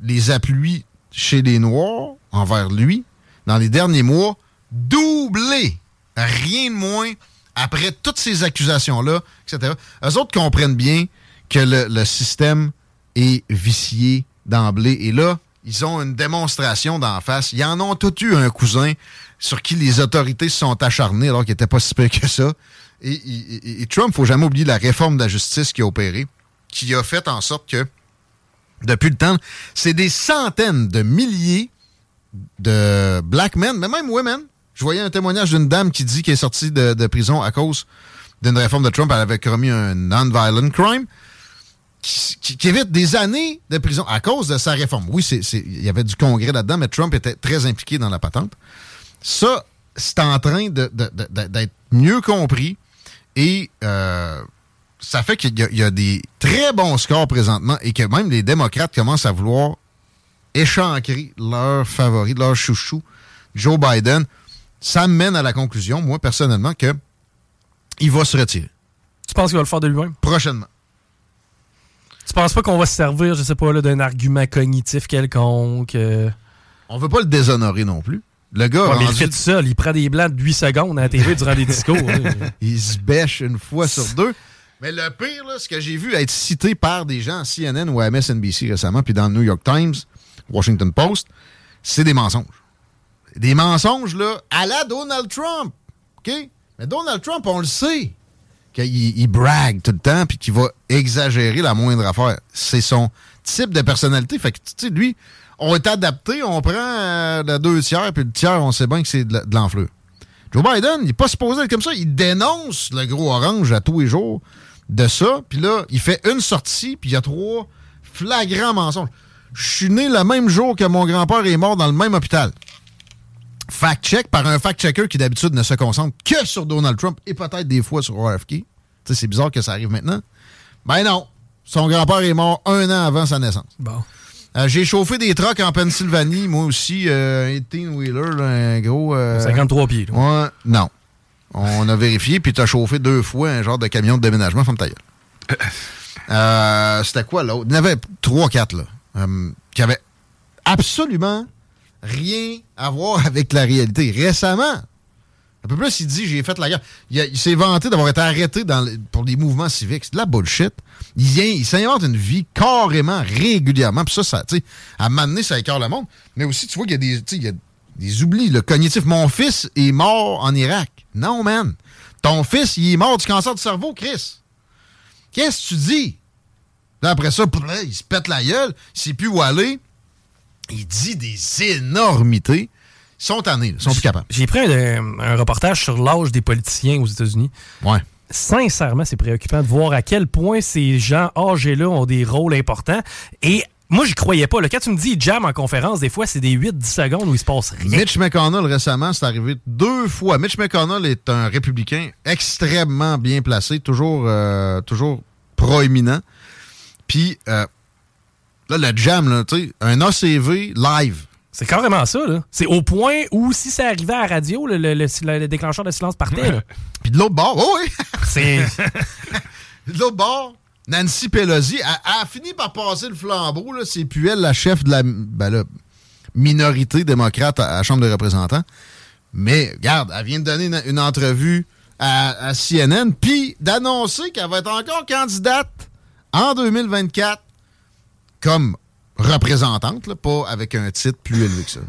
les appuis chez les Noirs envers lui dans les derniers mois doubler. Rien de moins après toutes ces accusations-là, etc. Eux autres comprennent bien que le, le système est vicié d'emblée. Et là, ils ont une démonstration d'en face. Ils en ont tous eu un cousin sur qui les autorités se sont acharnées alors qu'il n'était pas si peu que ça. Et, et, et Trump, faut jamais oublier la réforme de la justice qui a opéré, qui a fait en sorte que, depuis le temps, c'est des centaines de milliers de black men, mais même women. Je voyais un témoignage d'une dame qui dit qu'elle est sortie de, prison à cause d'une réforme de Trump. Elle avait commis un non-violent crime. Qui, évite des années de prison à cause de sa réforme. Oui, il y avait du congrès là-dedans, mais Trump était très impliqué dans la patente. Ça, c'est en train d'être mieux compris et euh, ça fait qu'il y, y, a des très bons scores présentement et que même les démocrates commencent à vouloir échancrer leur favori, leur chouchou, Joe Biden. Ça mène à la conclusion, moi, personnellement, que il va se retirer. Tu penses qu'il va le faire de lui-même? Prochainement. Tu penses pas qu'on va se servir, je sais pas, d'un argument cognitif quelconque? Euh... On veut pas le déshonorer non plus. Le gars. Ouais, rendu... mais il fait tout seul. Il prend des blancs de 8 secondes à la TV durant des discours. il se bêche une fois sur deux. Mais le pire, là, ce que j'ai vu être cité par des gens à CNN ou à MSNBC récemment, puis dans le New York Times, Washington Post, c'est des mensonges. Des mensonges, là, à la Donald Trump. OK? Mais Donald Trump, on le sait qu'il il brague tout le temps puis qu'il va exagérer la moindre affaire. C'est son type de personnalité. Fait que, tu sais, lui, on est adapté, on prend euh, le deux tiers, puis le tiers, on sait bien que c'est de l'enflure. Joe Biden, il n'est pas supposé être comme ça. Il dénonce le gros orange à tous les jours de ça. Puis là, il fait une sortie, puis il y a trois flagrants mensonges. Je suis né le même jour que mon grand-père est mort dans le même hôpital. Fact-check par un fact-checker qui d'habitude ne se concentre que sur Donald Trump et peut-être des fois sur RFK. C'est bizarre que ça arrive maintenant. Ben non. Son grand-père est mort un an avant sa naissance. Bon. Euh, j'ai chauffé des trucks en Pennsylvanie, moi aussi, euh, un 18-wheeler, un gros... Euh, 53 pieds. Là. Ouais, non. On a vérifié, puis t'as chauffé deux fois un genre de camion de déménagement, femme ta euh, C'était quoi l'autre? Il y en avait trois, quatre, là, euh, qui avaient absolument rien à voir avec la réalité. Récemment, un peu plus, il dit j'ai fait la guerre. Il, s'est vanté d'avoir été arrêté pour des mouvements civiques. C'est de la bullshit. Il il s'invente une vie carrément, régulièrement. Puis ça, ça tu à m'amener, ça écœure le monde. Mais aussi, tu vois qu'il y a des, il y a des oublis, le cognitif. Mon fils est mort en Irak. Non, man. Ton fils, il est mort du cancer du cerveau, Chris. Qu'est-ce que tu dis? Là, après ça, il se pète la gueule, il sait plus où aller. Il dit des énormités. Ils sont tannés, ils sont plus capables. J'ai pris un, un, reportage sur l'âge des politiciens aux États-Unis. Ouais. Sincèrement, c'est préoccupant de voir à quel point ces gens âgés-là ont des rôles importants. Et moi, j'y croyais pas. Là. Quand tu me dis jam en conférence, des fois, c'est des 8-10 secondes où il se passe rien. Mitch McConnell, récemment, c'est arrivé deux fois. Mitch McConnell est un républicain extrêmement bien placé, toujours, euh, toujours proéminent. Puis, euh, là, le jam, là, tu sais, un ACV live. C'est carrément ça, là. C'est au point où, si ça arrivait à la radio, le, le, le, le déclencheur de silence partait, là. Puis de l'autre bord, oh oui! C'est... de l'autre bord, Nancy Pelosi a, a, fini par passer le flambeau. C'est plus elle la chef de la ben là, minorité démocrate à, à, la Chambre des représentants. Mais, regarde, elle vient de donner une, une entrevue à, à CNN, puis d'annoncer qu'elle va être encore candidate en 2024 comme représentante, pas avec un titre plus élevé que ça.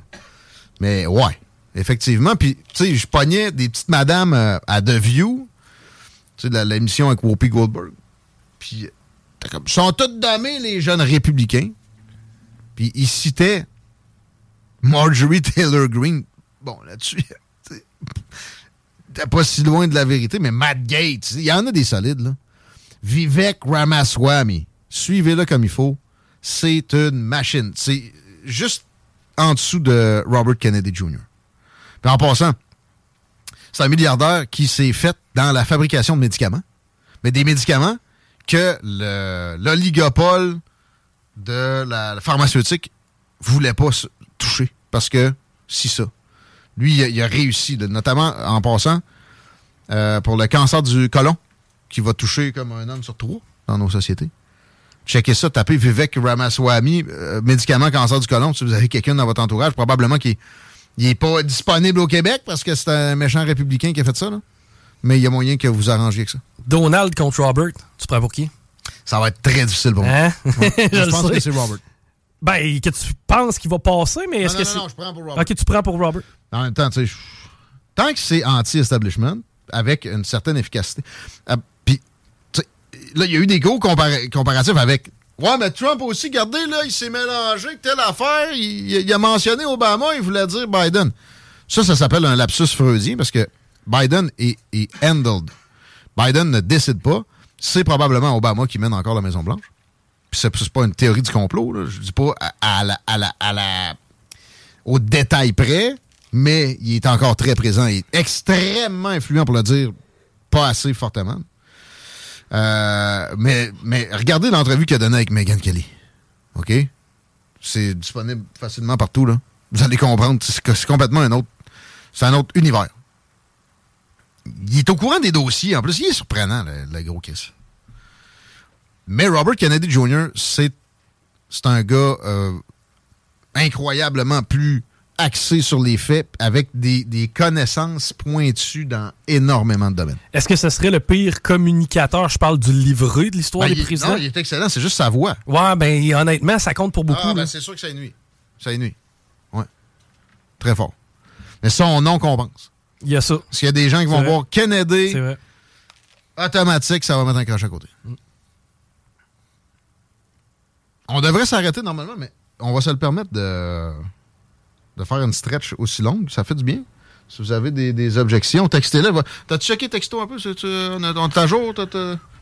Mais ouais, effectivement. Puis, tu sais, je pognais des petites madames euh, à The View, tu sais, l'émission avec Whoopi Goldberg. Puis, comme, sont toutes damés, les jeunes républicains. Puis, ils citaient Marjorie Taylor Greene. Bon, là-dessus, t'es pas si loin de la vérité, mais Matt Gates, il y en a des solides, là. Vivek Ramaswamy, suivez-le comme il faut. C'est une machine. C'est juste en dessous de Robert Kennedy Jr. Puis en passant, c'est un milliardaire qui s'est fait dans la fabrication de médicaments. Mais des médicaments que le- l'oligopole de la pharmaceutique voulait pas toucher. Parce que, si ça. Lui, il a, réussi, notamment en passant euh, pour le cancer du côlon, qui va toucher comme un homme sur trois dans nos sociétés. Checkez ça, tapez Vivek Ramaswamy, euh, médicament cancer du côlon. Si vous avez quelqu'un dans votre entourage, probablement qu'il n'est pas disponible au Québec parce que c'est un méchant républicain qui a fait ça. Là. Mais il y a moyen que vous arrangiez avec ça. Donald contre Robert, tu prends pour qui? Ça va être très difficile pour moi. Hein? Ouais. Je pense sais. que c'est Robert. Ben, que tu penses qu'il va passer, mais est-ce non, que non, c'est. non, je prends pour Robert. Ok, tu prends pour Robert. En même temps, tu sais, tant que c'est anti-establishment, avec une certaine efficacité. euh, Puis, tu sais, là, il y a eu des gros compara- comparatifs avec. Ouais, mais Trump aussi, regardez, là, il s'est mélangé telle affaire. Il, a mentionné Obama, il voulait dire Biden. Ça, ça s'appelle un lapsus freudien parce que Biden est, est handled. Biden ne décide pas. C'est probablement Obama qui mène encore la Maison-Blanche. Puis c'est pas une théorie du complot, là. Je dis pas à la, à la- à la- au détail près, mais il est encore très présent. Il est extrêmement influent, pour le dire pas assez fortement. Euh, mais, mais regardez l'entrevue qu'il a donnée avec Meghan Kelly. OK? C'est disponible facilement partout, là. Vous allez comprendre. C'est complètement un autre. C'est un autre univers. Il est au courant des dossiers. En plus, il est surprenant, le, gros Chris. Mais Robert Kennedy Jr., c'est c'est un gars euh, incroyablement plus axé sur les faits avec des, des connaissances pointues dans énormément de domaines. Est-ce que ce serait le pire communicateur? Je parle du livret de l'histoire Ben, des il- présidents. non, il est excellent, c'est juste sa voix. Ouais, ben honnêtement, ça compte pour beaucoup. Ah, ben, c'est sûr que ça nuit. Ça nuit. Ouais. Très fort. Mais son nom compense. Il y a ça. Parce qu'il y a des gens qui vont vrai. voir Kennedy, vrai. automatique, ça va mettre un crochet à côté. On devrait s'arrêter normalement, mais on va se le permettre de, de faire une stretch aussi longue. Ça fait du bien. Si vous avez des, des objections, textez-les. Va- T'as-tu checké texto un peu? C'est- tu- On est on à jour?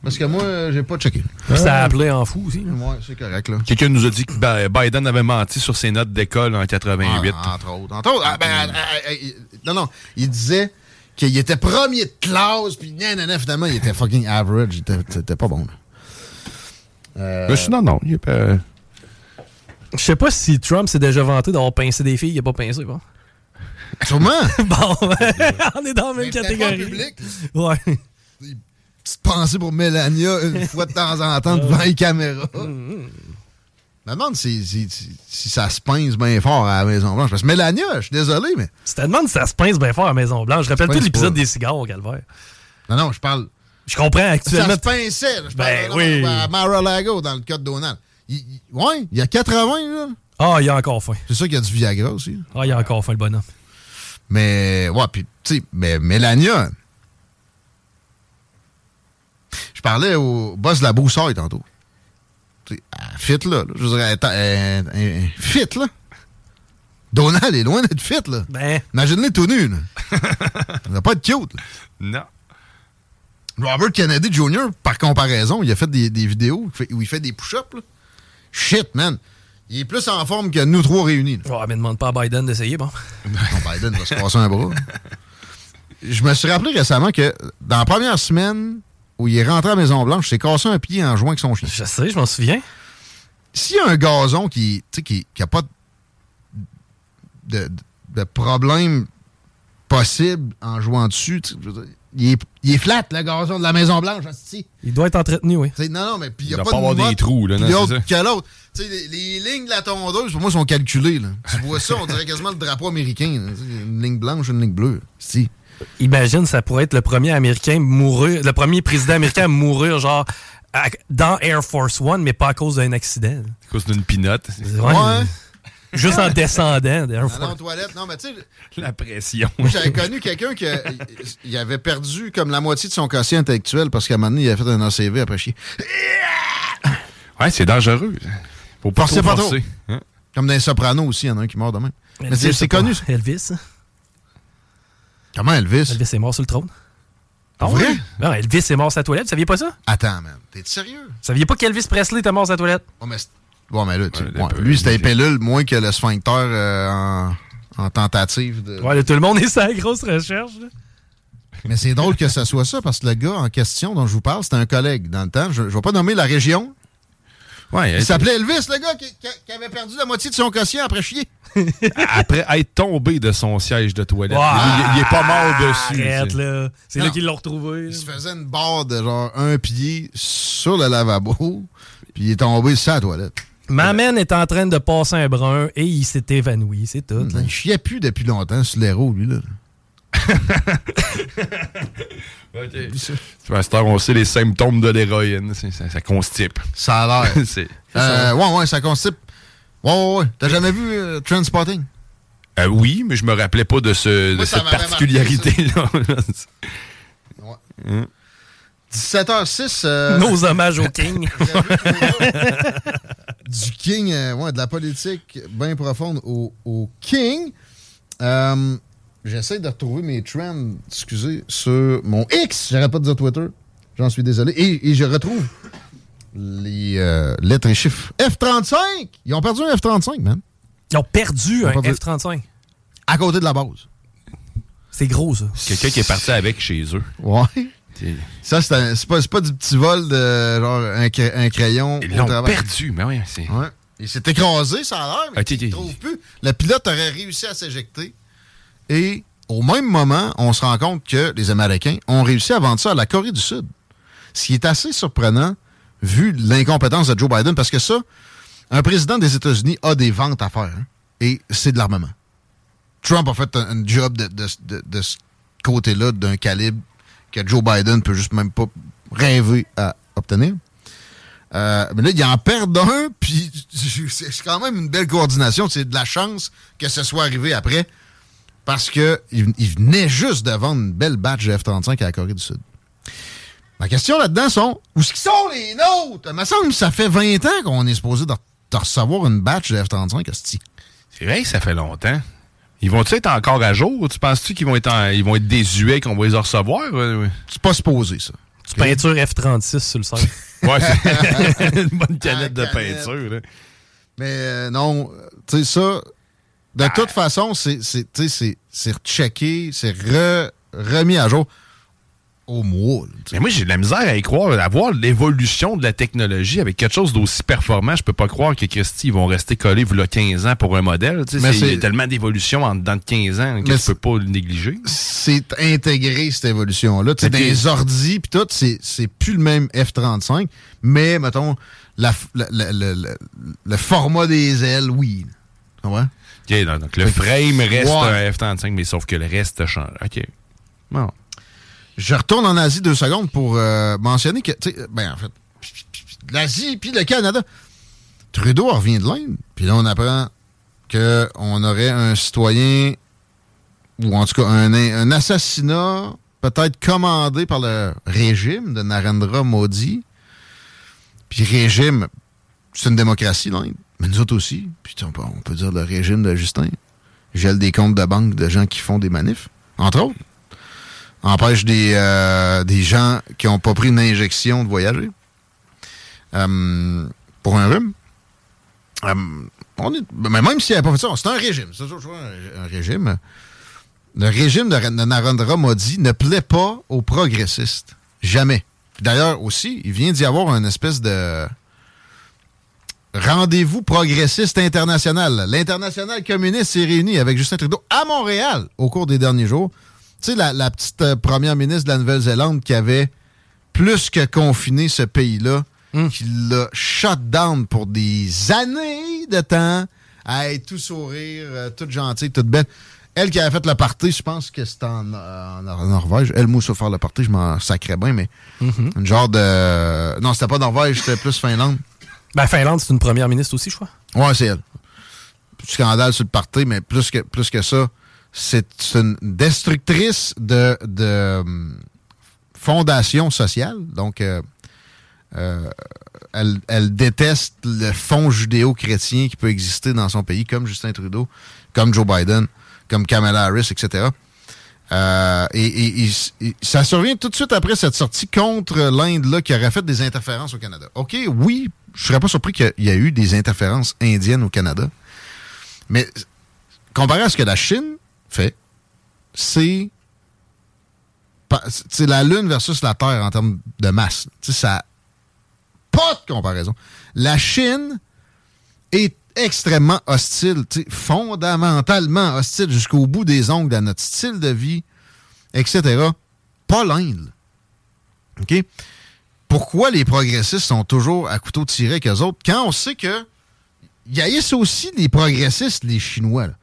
Parce que moi, euh, j'ai pas checké. Puis ça a appelé en fou aussi. Ouais, c'est correct, là. Quelqu'un nous a dit que Bi- Biden avait menti sur ses notes d'école en 88. Ah, entre autres. Entre autres. ah, ben, ah, ah, ah, il- non, non. Il disait qu'il était premier de classe, puis nan, nan, nan, finalement, il était fucking average. Il était, c'était pas bon. là. Euh, Mais sinon, non. Il est pas- Je sais pas si Trump s'est déjà vanté d'avoir pincé des filles. Il a pas pincé, bon. Sûrement. bon, on est dans la même catégorie. public. Ouais. Petite pensée pour Mélania une fois de temps en temps devant les caméras. Je me demande si, si, si- si ça se pince bien fort à la Maison-Blanche. Parce que Mélania, je suis désolé, mais. Tu te demandes si ça se pince bien fort à Maison-Blanche. Je rappelle Ça tout l'épisode des cigares au calvaire. Non, non, je parle. Je comprends Ça actuellement. se pinçait. là. Je Ben parle oui. à Mar-a-Lago dans le cas de Donald. Il, il- ouais, il y a 80, là. Ah, il y a encore faim. C'est ça qu'il y a du Viagra aussi. Ah, il y a encore faim, le bonhomme. Mais, ouais, puis, tu sais, mais Mélania. Je parlais au boss de la Broussaille tantôt. Tu sais, elle fit, là. là. Je veux dire, elle est- elle- elle- elle- fit, là. Donald est loin d'être fit, là. Ben, Imagine-les tout nus, là. Ça va pas être cute, là. Non. Robert Kennedy Jr., par comparaison, il a fait des, des vidéos où il fait- où il fait des push-ups, là. Shit, man. Il est plus en forme que nous trois réunis, là. oh, mais demande pas à Biden d'essayer, bon. Non, Biden va se casser un bras. Je me suis rappelé récemment que dans la première semaine où il est rentré à la Maison-Blanche, il s'est cassé un pied en jouant avec son chien. Je sais, je m'en souviens. S'il y a un gazon qui n'a qui, qui a pas de, de, de problème possible en jouant dessus, je veux dire, il est, il est flat, le gazon de la Maison-Blanche. hostie. Il doit être entretenu, oui. Non, non, mais puis il n'y a Il pas doit de pas avoir des trous, là, non, l'autre que l'autre. Tu sais, les, les lignes de la tondeuse, pour moi, sont calculées. Là. Tu vois ça, on dirait quasiment le drapeau américain. là. Une ligne blanche, une ligne bleue. Si. Imagine, ça pourrait être le premier américain mourir, le premier président américain à mourir, genre, à- dans Air Force One, mais pas à cause d'un accident. À cause d'une pinotte. Ouais. Ouais. Juste en descendant Force aux toilettes. Non, mais tu sais, La pression. moi, j'avais connu quelqu'un qui a- il avait perdu comme la moitié de son quotient intellectuel parce qu'à un moment donné, il avait fait un ACV après chier. Ouais, c'est dangereux. Faut pas Forcez trop pas trop. forcer. Hein? Comme dans les Sopranos aussi, il y en a un qui meurt de même. Mais Elvis, c'est c'est connu. ça. Elvis. Comment Elvis? Elvis est mort sur le trône. Ah vrai? Non, Elvis est mort sur la toilette. Vous saviez pas ça? Attends, man. T'es sérieux? Vous saviez pas qu'Elvis Presley était mort sur la toilette? Ouais, mais, ouais, mais là, tu- Ouais, ouais, un peu, lui, c'était pellules moins que le sphincter euh, en, en tentative de. Ouais, là, tout le monde est sur la grosse recherche. là. Mais c'est drôle que ça soit ça, parce que le gars en question dont je vous parle, c'était un collègue dans le temps. Je ne vais pas nommer la région. Ouais, Il s'appelait Elvis, le gars qui, avait perdu la moitié de son quotient après chier. après être tombé de son siège de toilette. Il, il est pas mort dessus. Arrête, sais. là. C'est là qu'ils l'ont retrouvé. Il se faisait une barre de genre un pied sur le lavabo, puis il est tombé sur la toilette. Ma est en train de passer un brun et il s'est évanoui, c'est tout. là. Il chiait plus depuis longtemps sur l'héros, lui, là. Tu vois, à cette heure, on sait les symptômes de l'héroïne. Ça, ça constipe. Ça a l'air. Euh, ouais, ouais, ça constipe. Ouais, ouais, ouais. T'as jamais vu euh, Transpotting? Euh, oui, mais je me rappelais pas de, ce, Moi, de ça cette particularité-là. 17h06. euh, Nos hommages au King. du King, euh, ouais, de la politique bien profonde au, au King. Euh, J'essaie de retrouver mes trends, excusez, sur mon X. J'arrête pas de dire Twitter. J'en suis désolé. Et, et je retrouve les euh, lettres et chiffres. F-35! Ils ont perdu un F-35, man. Ils ont perdu Ils ont un perdu- F-35. À côté de la base. C'est gros, ça. Quelqu'un qui est parti avec chez eux. Ouais. Ça, c'est pas, c'est pas du petit vol de genre un, cra- un crayon. Ils l'ont perdu, mais oui, c'est. Ouais. Il s'est écrasé, ça a l'air, mais Ok, ok. il ne trouve plus. Le pilote aurait réussi à s'éjecter. Et au même moment, on se rend compte que les Américains ont réussi à vendre ça à la Corée du Sud. Ce qui est assez surprenant, vu l'incompétence de Joe Biden, parce que ça, un président des États-Unis a des ventes à faire. hein, et c'est de l'armement. Trump a fait un, un job de, de- de- de ce côté-là, d'un calibre que Joe Biden peut juste même pas rêver à obtenir. Euh, mais là, il en perd un, puis c'est quand même une belle coordination. C'est de la chance que ce soit arrivé après, parce que il, venait juste de vendre une belle batch de F-35 à la Corée du Sud. Ma question là-dedans sont, où qu'ils sont les nôtres? Il me semble que ça fait 20 ans qu'on est supposé de, recevoir une batch de F-35, hostie. C'est vrai que ça fait longtemps. Ils vont-ils être encore à jour? Tu penses-tu qu'ils vont être en- ils vont être désuets qu'on va les recevoir? Euh, C'est pas supposé, ça. Tu peinture F-36 sur le sol. Ouais, c'est une bonne canette de Ah, canette. peinture. là. Mais euh, non, tu sais, ça, de toute façon, c'est c'est- tu sais, c'est- c'est rechecké, c'est re- remis à jour au mois. tu. Mais moi, j'ai de la misère à y croire, à voir l'évolution de la technologie avec quelque chose d'aussi performant. Je peux pas croire que Christy, ils vont rester collés il 15 ans pour un modèle. Tu sais, c'est- y a tellement d'évolution en dedans de 15 ans que je peux pas le négliger. c'est intégré, cette évolution-là. Tu sais. Dans les ordis, puis tout, c'est plus le même F-35, mais, mettons, la la- la- le format des ailes, oui. Tu comprends? OK, donc, donc le frame reste Ouais. un F-35, mais sauf que le reste change. OK. Bon. Je retourne en Asie deux secondes pour euh, mentionner que, tu sais, ben en fait, l'Asie puis le Canada. Trudeau revient de l'Inde, puis là on apprend qu'on aurait un citoyen, ou en tout cas un, assassinat peut-être commandé par le régime de Narendra Modi. Puis régime, c'est une démocratie l'Inde, mais nous autres aussi. Puis on on peut dire le régime de Justin. Gèle des comptes de banque de gens qui font des manifs, entre autres empêche des, euh, des gens qui n'ont pas pris une injection de voyager Euh, pour un rhume. Euh, on est- mais même s'il n'avait pas fait ça, c'est un régime. C'est toujours un, régime. Le régime de, de Narendra Modi ne plaît pas aux progressistes. Jamais. D'ailleurs, aussi, il vient d'y avoir une espèce de rendez-vous progressiste international. L'international communiste s'est réuni avec Justin Trudeau à Montréal au cours des derniers jours. Tu sais, la, la petite euh, première ministre de la Nouvelle-Zélande qui avait plus que confiné ce pays-là, qui l'a shut down pour des années de temps, à être tout sourire, euh, toute gentille, toute belle. Elle qui avait fait le party, je pense que c'était en, en Norvège. Elle, moi, sur faire le party, je m'en sacrais bien, mais une genre de... Non, c'était pas Norvège, c'était plus Finlande. Ben, Finlande, c'est une première ministre aussi, je crois. Ouais, c'est elle. Scandale sur le parti, mais plus que, plus que ça, c'est une destructrice de, de hum, fondation sociale. Donc, euh, euh, elle, elle déteste le fond judéo-chrétien qui peut exister dans son pays, comme Justin Trudeau, comme Joe Biden, comme Kamala Harris, etc. Euh, et, et- et- ça survient tout de suite après cette sortie contre l'Inde là, qui aurait fait des interférences au Canada. OK, oui, je serais pas surpris qu'il y a eu des interférences indiennes au Canada. Mais comparé à ce que la Chine fait, c'est la Lune versus la Terre en termes de masse. Tu sais, ça pas de comparaison. La Chine est extrêmement hostile, fondamentalement hostile jusqu'au bout des ongles à notre style de vie, etc. Pas l'Inde. OK? Pourquoi les progressistes sont toujours à couteau tiré qu'eux autres? Quand on sait que y a aussi les progressistes, les Chinois. là.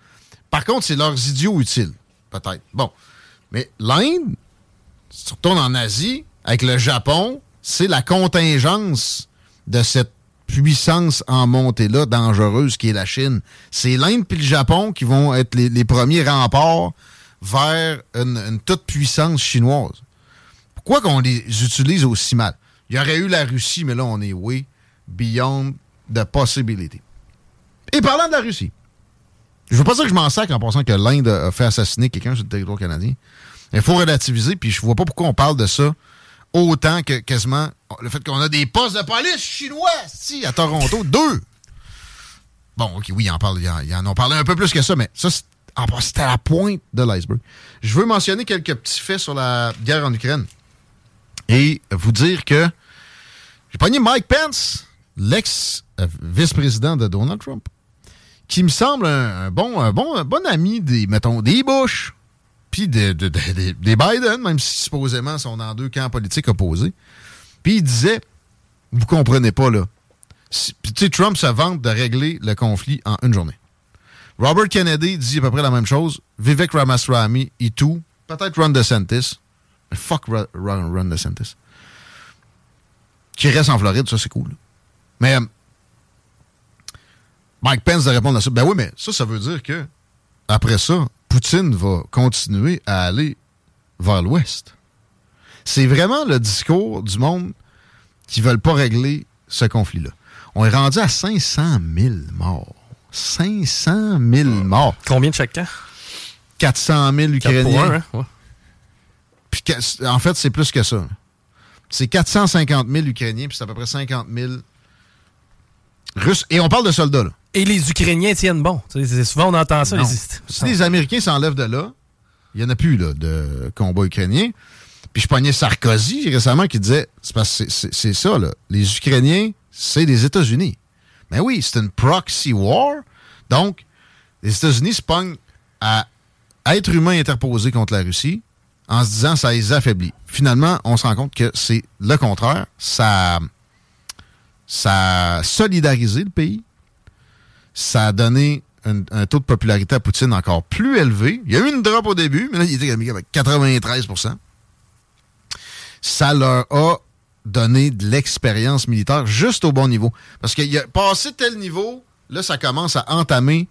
Par contre, c'est leurs idiots utiles, peut-être. Bon. Mais l'Inde, si tu retournes en Asie, avec le Japon, c'est la contingence de cette puissance en montée-là, dangereuse, qui est la Chine. C'est l'Inde puis le Japon qui vont être les, premiers remparts vers une, une toute puissance chinoise. Pourquoi qu'on les utilise aussi mal? Il y aurait eu la Russie, mais là, on est way beyond the possibility. Et parlant de la Russie, je veux pas dire que je m'en sac en pensant que l'Inde a fait assassiner quelqu'un sur le territoire canadien. Il faut relativiser, puis je vois pas pourquoi on parle de ça autant que quasiment le fait qu'on a des postes de police chinois, si, à Toronto, deux. Bon, ok, oui, ils en, parlent, ils en, ont parlé un peu plus que ça, mais ça, c'était à la pointe de l'iceberg. Je veux mentionner quelques petits faits sur la guerre en Ukraine et vous dire que j'ai pogné Mike Pence, l'ex-vice-président de Donald Trump, qui me semble un, bon, un bon, bon ami des, mettons, des Bush, puis de- de- de- de- des Biden, même si supposément sont dans deux camps politiques opposés. Puis il disait, vous comprenez pas, là. Tu sais, Trump se vante de régler le conflit en une journée. Robert Kennedy dit à peu près la même chose. Vivek Ramaswamy et tout. Peut-être Ron DeSantis. Mais fuck Ron- Ron DeSantis. Qui reste en Floride, ça c'est cool. Mais euh, Mike Pence de répondre à ça. Ben oui, mais ça, ça veut dire que après ça, Poutine va continuer à aller vers l'Ouest. C'est vraiment le discours du monde qui ne veulent pas régler ce conflit-là. On est rendu à 500 000 morts. 500 000 morts. Combien de chaque camp? 400 000 Quatre pour Ukrainiens. hein? Ouais. Puis que- en fait, c'est plus que ça. C'est 450 000 Ukrainiens, puis c'est à peu près 50 000 Russes. Et on parle de soldats, là. Et les Ukrainiens tiennent bon. C'est- souvent, on entend ça. Les- Si les Américains s'enlèvent de là, il n'y en a plus là, de combat ukrainien. Puis je pognais Sarkozy récemment qui disait c'est ça, là. Les Ukrainiens, c'est les États-Unis. Mais oui, c'est une proxy war. Donc, les États-Unis se pognent à être humain interposé contre la Russie en se disant ça les affaiblit. Finalement, on se rend compte que c'est le contraire. Ça, ça a solidarisé le pays ça a donné un, taux de popularité à Poutine encore plus élevé. Il y a eu une drop au début, mais là, il était avec 93% Ça leur a donné de l'expérience militaire juste au bon niveau. Parce qu'il a passé tel niveau, là, ça commence à entamer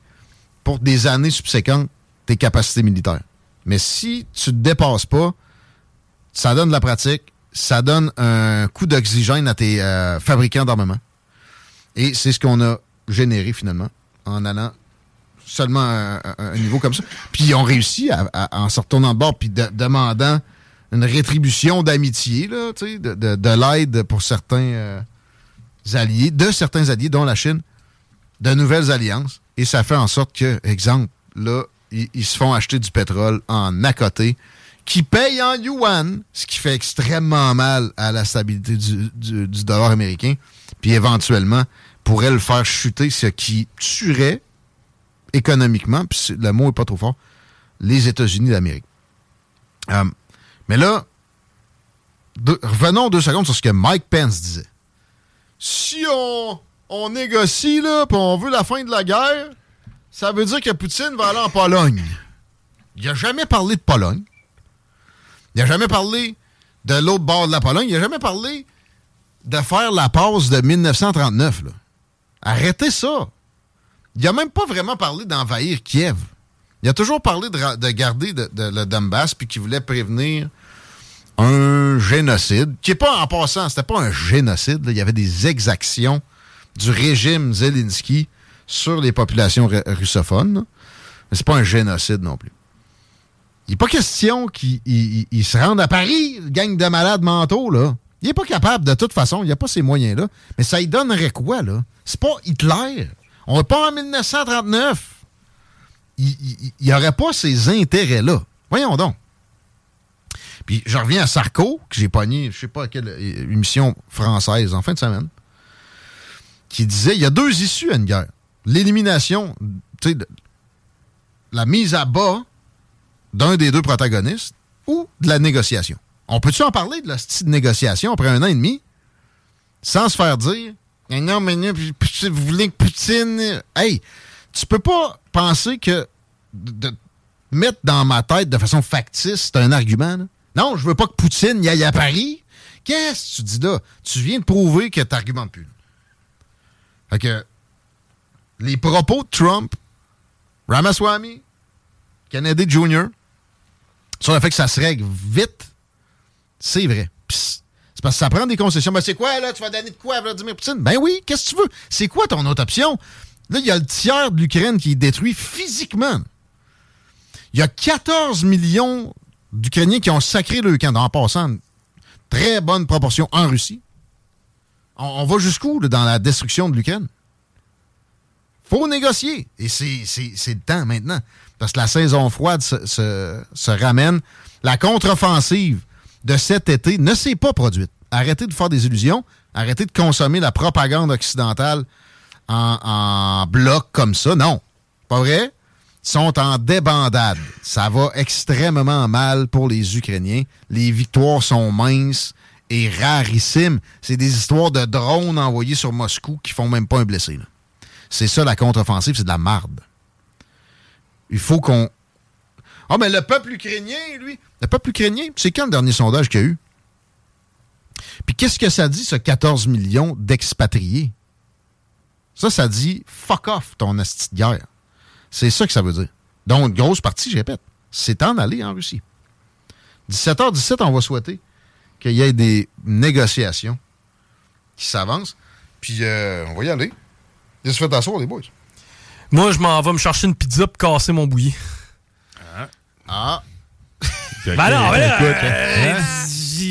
pour des années subséquentes tes capacités militaires. Mais si tu ne dépasses pas, ça donne de la pratique, ça donne un coup d'oxygène à tes euh, fabricants d'armement. Et c'est ce qu'on a généré finalement en allant seulement à un, niveau comme ça. Puis ils ont réussi à, en se retournant de bord puis de- demandant une rétribution d'amitié, de, de- de l'aide pour certains euh, alliés, de certains alliés, dont la Chine, de nouvelles alliances. Et ça fait en sorte que, exemple, là, ils, se font acheter du pétrole en à côté, qui paye en yuan, ce qui fait extrêmement mal à la stabilité du dollar américain, puis éventuellement pourrait le faire chuter, ce qui tuerait économiquement, puis le mot est pas trop fort, les États-Unis d'Amérique. Euh, mais là, revenons deux secondes sur ce que Mike Pence disait. Si on, on négocie, là, puis on veut la fin de la guerre, ça veut dire que Poutine va aller en Pologne. Il n'a jamais parlé de Pologne. Il n'a jamais parlé de l'autre bord de la Pologne. Il n'a jamais parlé de faire la pause de 1939. Là. Arrêtez ça. Il n'a même pas vraiment parlé d'envahir Kiev. Il a toujours parlé de, garder de- de- le Donbass puis qu'il voulait prévenir un génocide, qui est pas en passant, c'était pas un génocide. Il y avait des exactions du régime Zelensky sur les populations ru- russophones. là. Mais c'est pas un génocide non plus. Il n'est pas question qu'il il- il- il se rende à Paris, gang de malades mentaux, là. Il n'est pas capable, de toute façon. Il n'a pas ces moyens-là. Mais ça lui donnerait quoi, là? C'est pas Hitler. On n'est pas en 1939. Il n'y aurait pas ces intérêts-là. Voyons donc. Puis je reviens à Sarko, que j'ai pogné, je sais pas quelle émission française en fin de semaine, qui disait il y a deux issues à une guerre. L'élimination, tu sais, la mise à bas d'un des deux protagonistes ou de la négociation. On peut-tu en parler de la style de négociation après un an et demi? Sans se faire dire non, mais vous voulez que Poutine. Hey, tu peux pas penser que de mettre dans ma tête de façon factice, c'est un argument. Non, je veux pas que Poutine y aille à Paris. Qu'est-ce que tu dis là? Tu viens de prouver que tu n'argumentes plus. Fait que les propos de Trump, Ramaswamy, Kennedy Jr., sur le fait que ça se règle vite, c'est vrai. C'est parce que ça prend des concessions. Ben c'est quoi, là? Tu vas donner de quoi à Vladimir Poutine? Ben oui, qu'est-ce que tu veux? C'est quoi ton autre option? Là, il y a le tiers de l'Ukraine qui est détruit physiquement. Il y a 14 millions d'Ukrainiens qui ont sacré le camp, en passant très bonne proportion en Russie. On, va jusqu'où dans la destruction de l'Ukraine? faut négocier. Et c'est le temps maintenant. Parce que la saison froide se ramène. La contre-offensive de cet été ne s'est pas produite. Arrêtez de faire des illusions. Arrêtez de consommer la propagande occidentale en, bloc comme ça. Non. Pas vrai? sont en débandade. Ça va extrêmement mal pour les Ukrainiens. Les victoires sont minces et rarissimes. C'est des histoires de drones envoyés sur Moscou qui font même pas un blessé. C'est ça la contre-offensive, c'est de la marde. Il faut qu'on. Ah, oh, mais le peuple ukrainien, lui, le peuple ukrainien, c'est quand le dernier sondage qu'il y a eu? Puis qu'est-ce que ça dit, ce 14 millions d'expatriés? Ça, ça dit fuck off ton asti de guerre. C'est ça que ça veut dire. Donc, grosse partie, je répète, c'est en aller en Russie. 17h17, on va souhaiter qu'il y ait des négociations qui s'avancent. Puis, euh, on va y aller. Ils se fait asseoir, les boys? Moi, je m'en vais me chercher une pizza pour casser mon bouilli. Ah. Ah. ben non, mais là, euh, hein?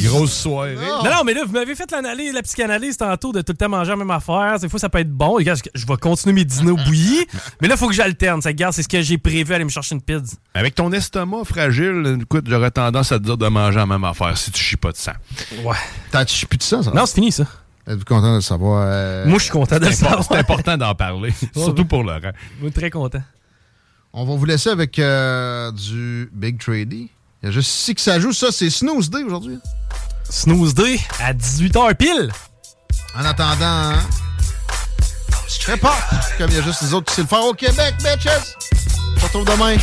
Grosse soirée. Non. non, mais là, vous m'avez fait l'analyse, la psychanalyse tantôt de tout le temps manger la même affaire. Des fois, ça peut être bon. Regarde, je vais continuer mes dîners au bouilli. mais là, il faut que j'alterne. Ça, regarde, c'est ce que j'ai prévu, aller me chercher une pizza. Avec ton estomac fragile, écoute, j'aurais tendance à te dire de manger la même affaire si tu chies pas de sang. Ouais. T'as chies plus de sang, ça? Non, c'est fini, ça. Êtes-vous content de le savoir? Euh, Moi, je suis content de le savoir. C'est important d'en parler, surtout pour Laurent. Moi, très content. On va vous laisser avec euh, du Big Trady. Il y a juste ici que ça joue. Ça, c'est Snooze Day aujourd'hui. Snooze Day à 18h pile. En attendant, hein, très pas comme il y a juste les autres qui savent le faire au Québec, bitches. On se retrouve demain.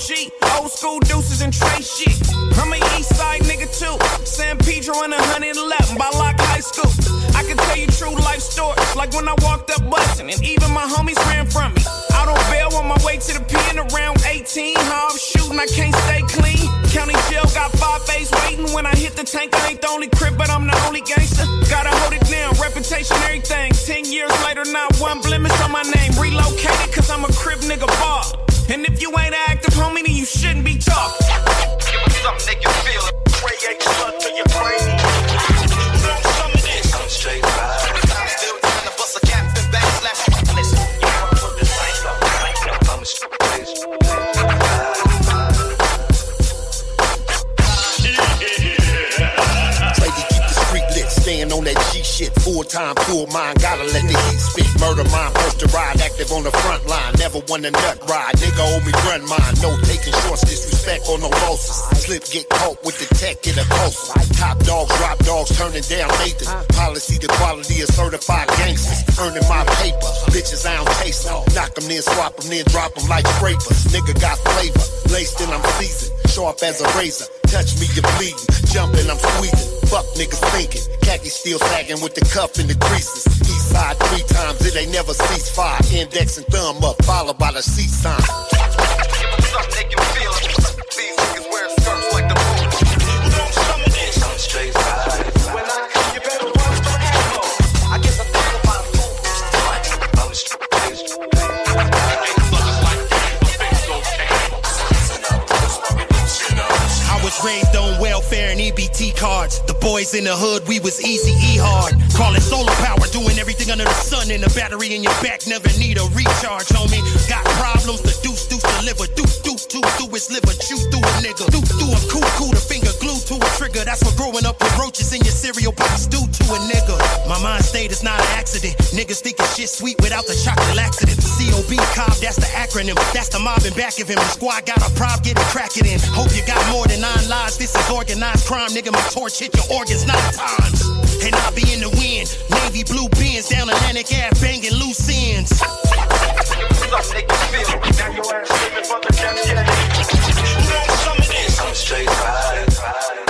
OG. Old school deuces and Trey shit. I'm a east side nigga too. San Pedro and 111 by Lock High School. I can tell you true life stories, like when I walked up bustin' and even my homies ran from me. Out on bail on my way to the pen around 18. How I'm shooting, I can't stay clean. County jail got five face waiting. When I hit the tank, I ain't the only crib, but I'm the only gangster. Gotta hold it down, reputation, everything. Ten years later, not one blemish on my name. Relocated, cause I'm a crib nigga bar. And if you ain't active, homie, then you shouldn't be talking. Give me something feel to your brain. Some of this. Straight full time, full mind. Gotta let the heat spit. Murder mine, first to ride, active on the front line. Never won a nut ride. Nigga owe me run mine. No taking shorts, disrespect or no losses. Slip get caught with the tech, get a closer. Top dogs, drop dogs, turning down Nathan. Policy, the quality of certified gangsters. Earning my paper. Bitches, I don't taste them. Knock them, then swap them, then drop them like scrapers. Nigga got flavor. Laced in, I'm seasoned. Sharp as a razor. Touch me, you're bleeding. Jumping, I'm squeezing. Fuck niggas thinking. Khaki still sagging with the cuff and the creases. East side three times, it ain't never cease fire. Index and thumb up, followed by the C sign. In the hood, we was easy E hard. Call it solar power, doing everything under the sun. And the battery in your back never need a recharge, homie. Got problems, to deuce, deliver. Deuce, deuce, two, through his liver. Chew through a nigga. Deuce, through a cool, cool, the finger glued to a trigger. That's what growing up with roaches in your cereal box do to a nigga. My mind state is not an accident. Niggas thinking shit sweet without the chocolate laxative. COB, COB, that's the acronym. That's the mob in back of him. The squad got a prob, get it cracking in. Hope you got more than nine lives. This is organized crime, nigga. My torch hit your organs nine times. And I'll be in the wind. Navy blue bins down Atlantic Ave, banging loose ends. give some niggas feel. Now your ass for the death, yeah. You know? I'm straight riding.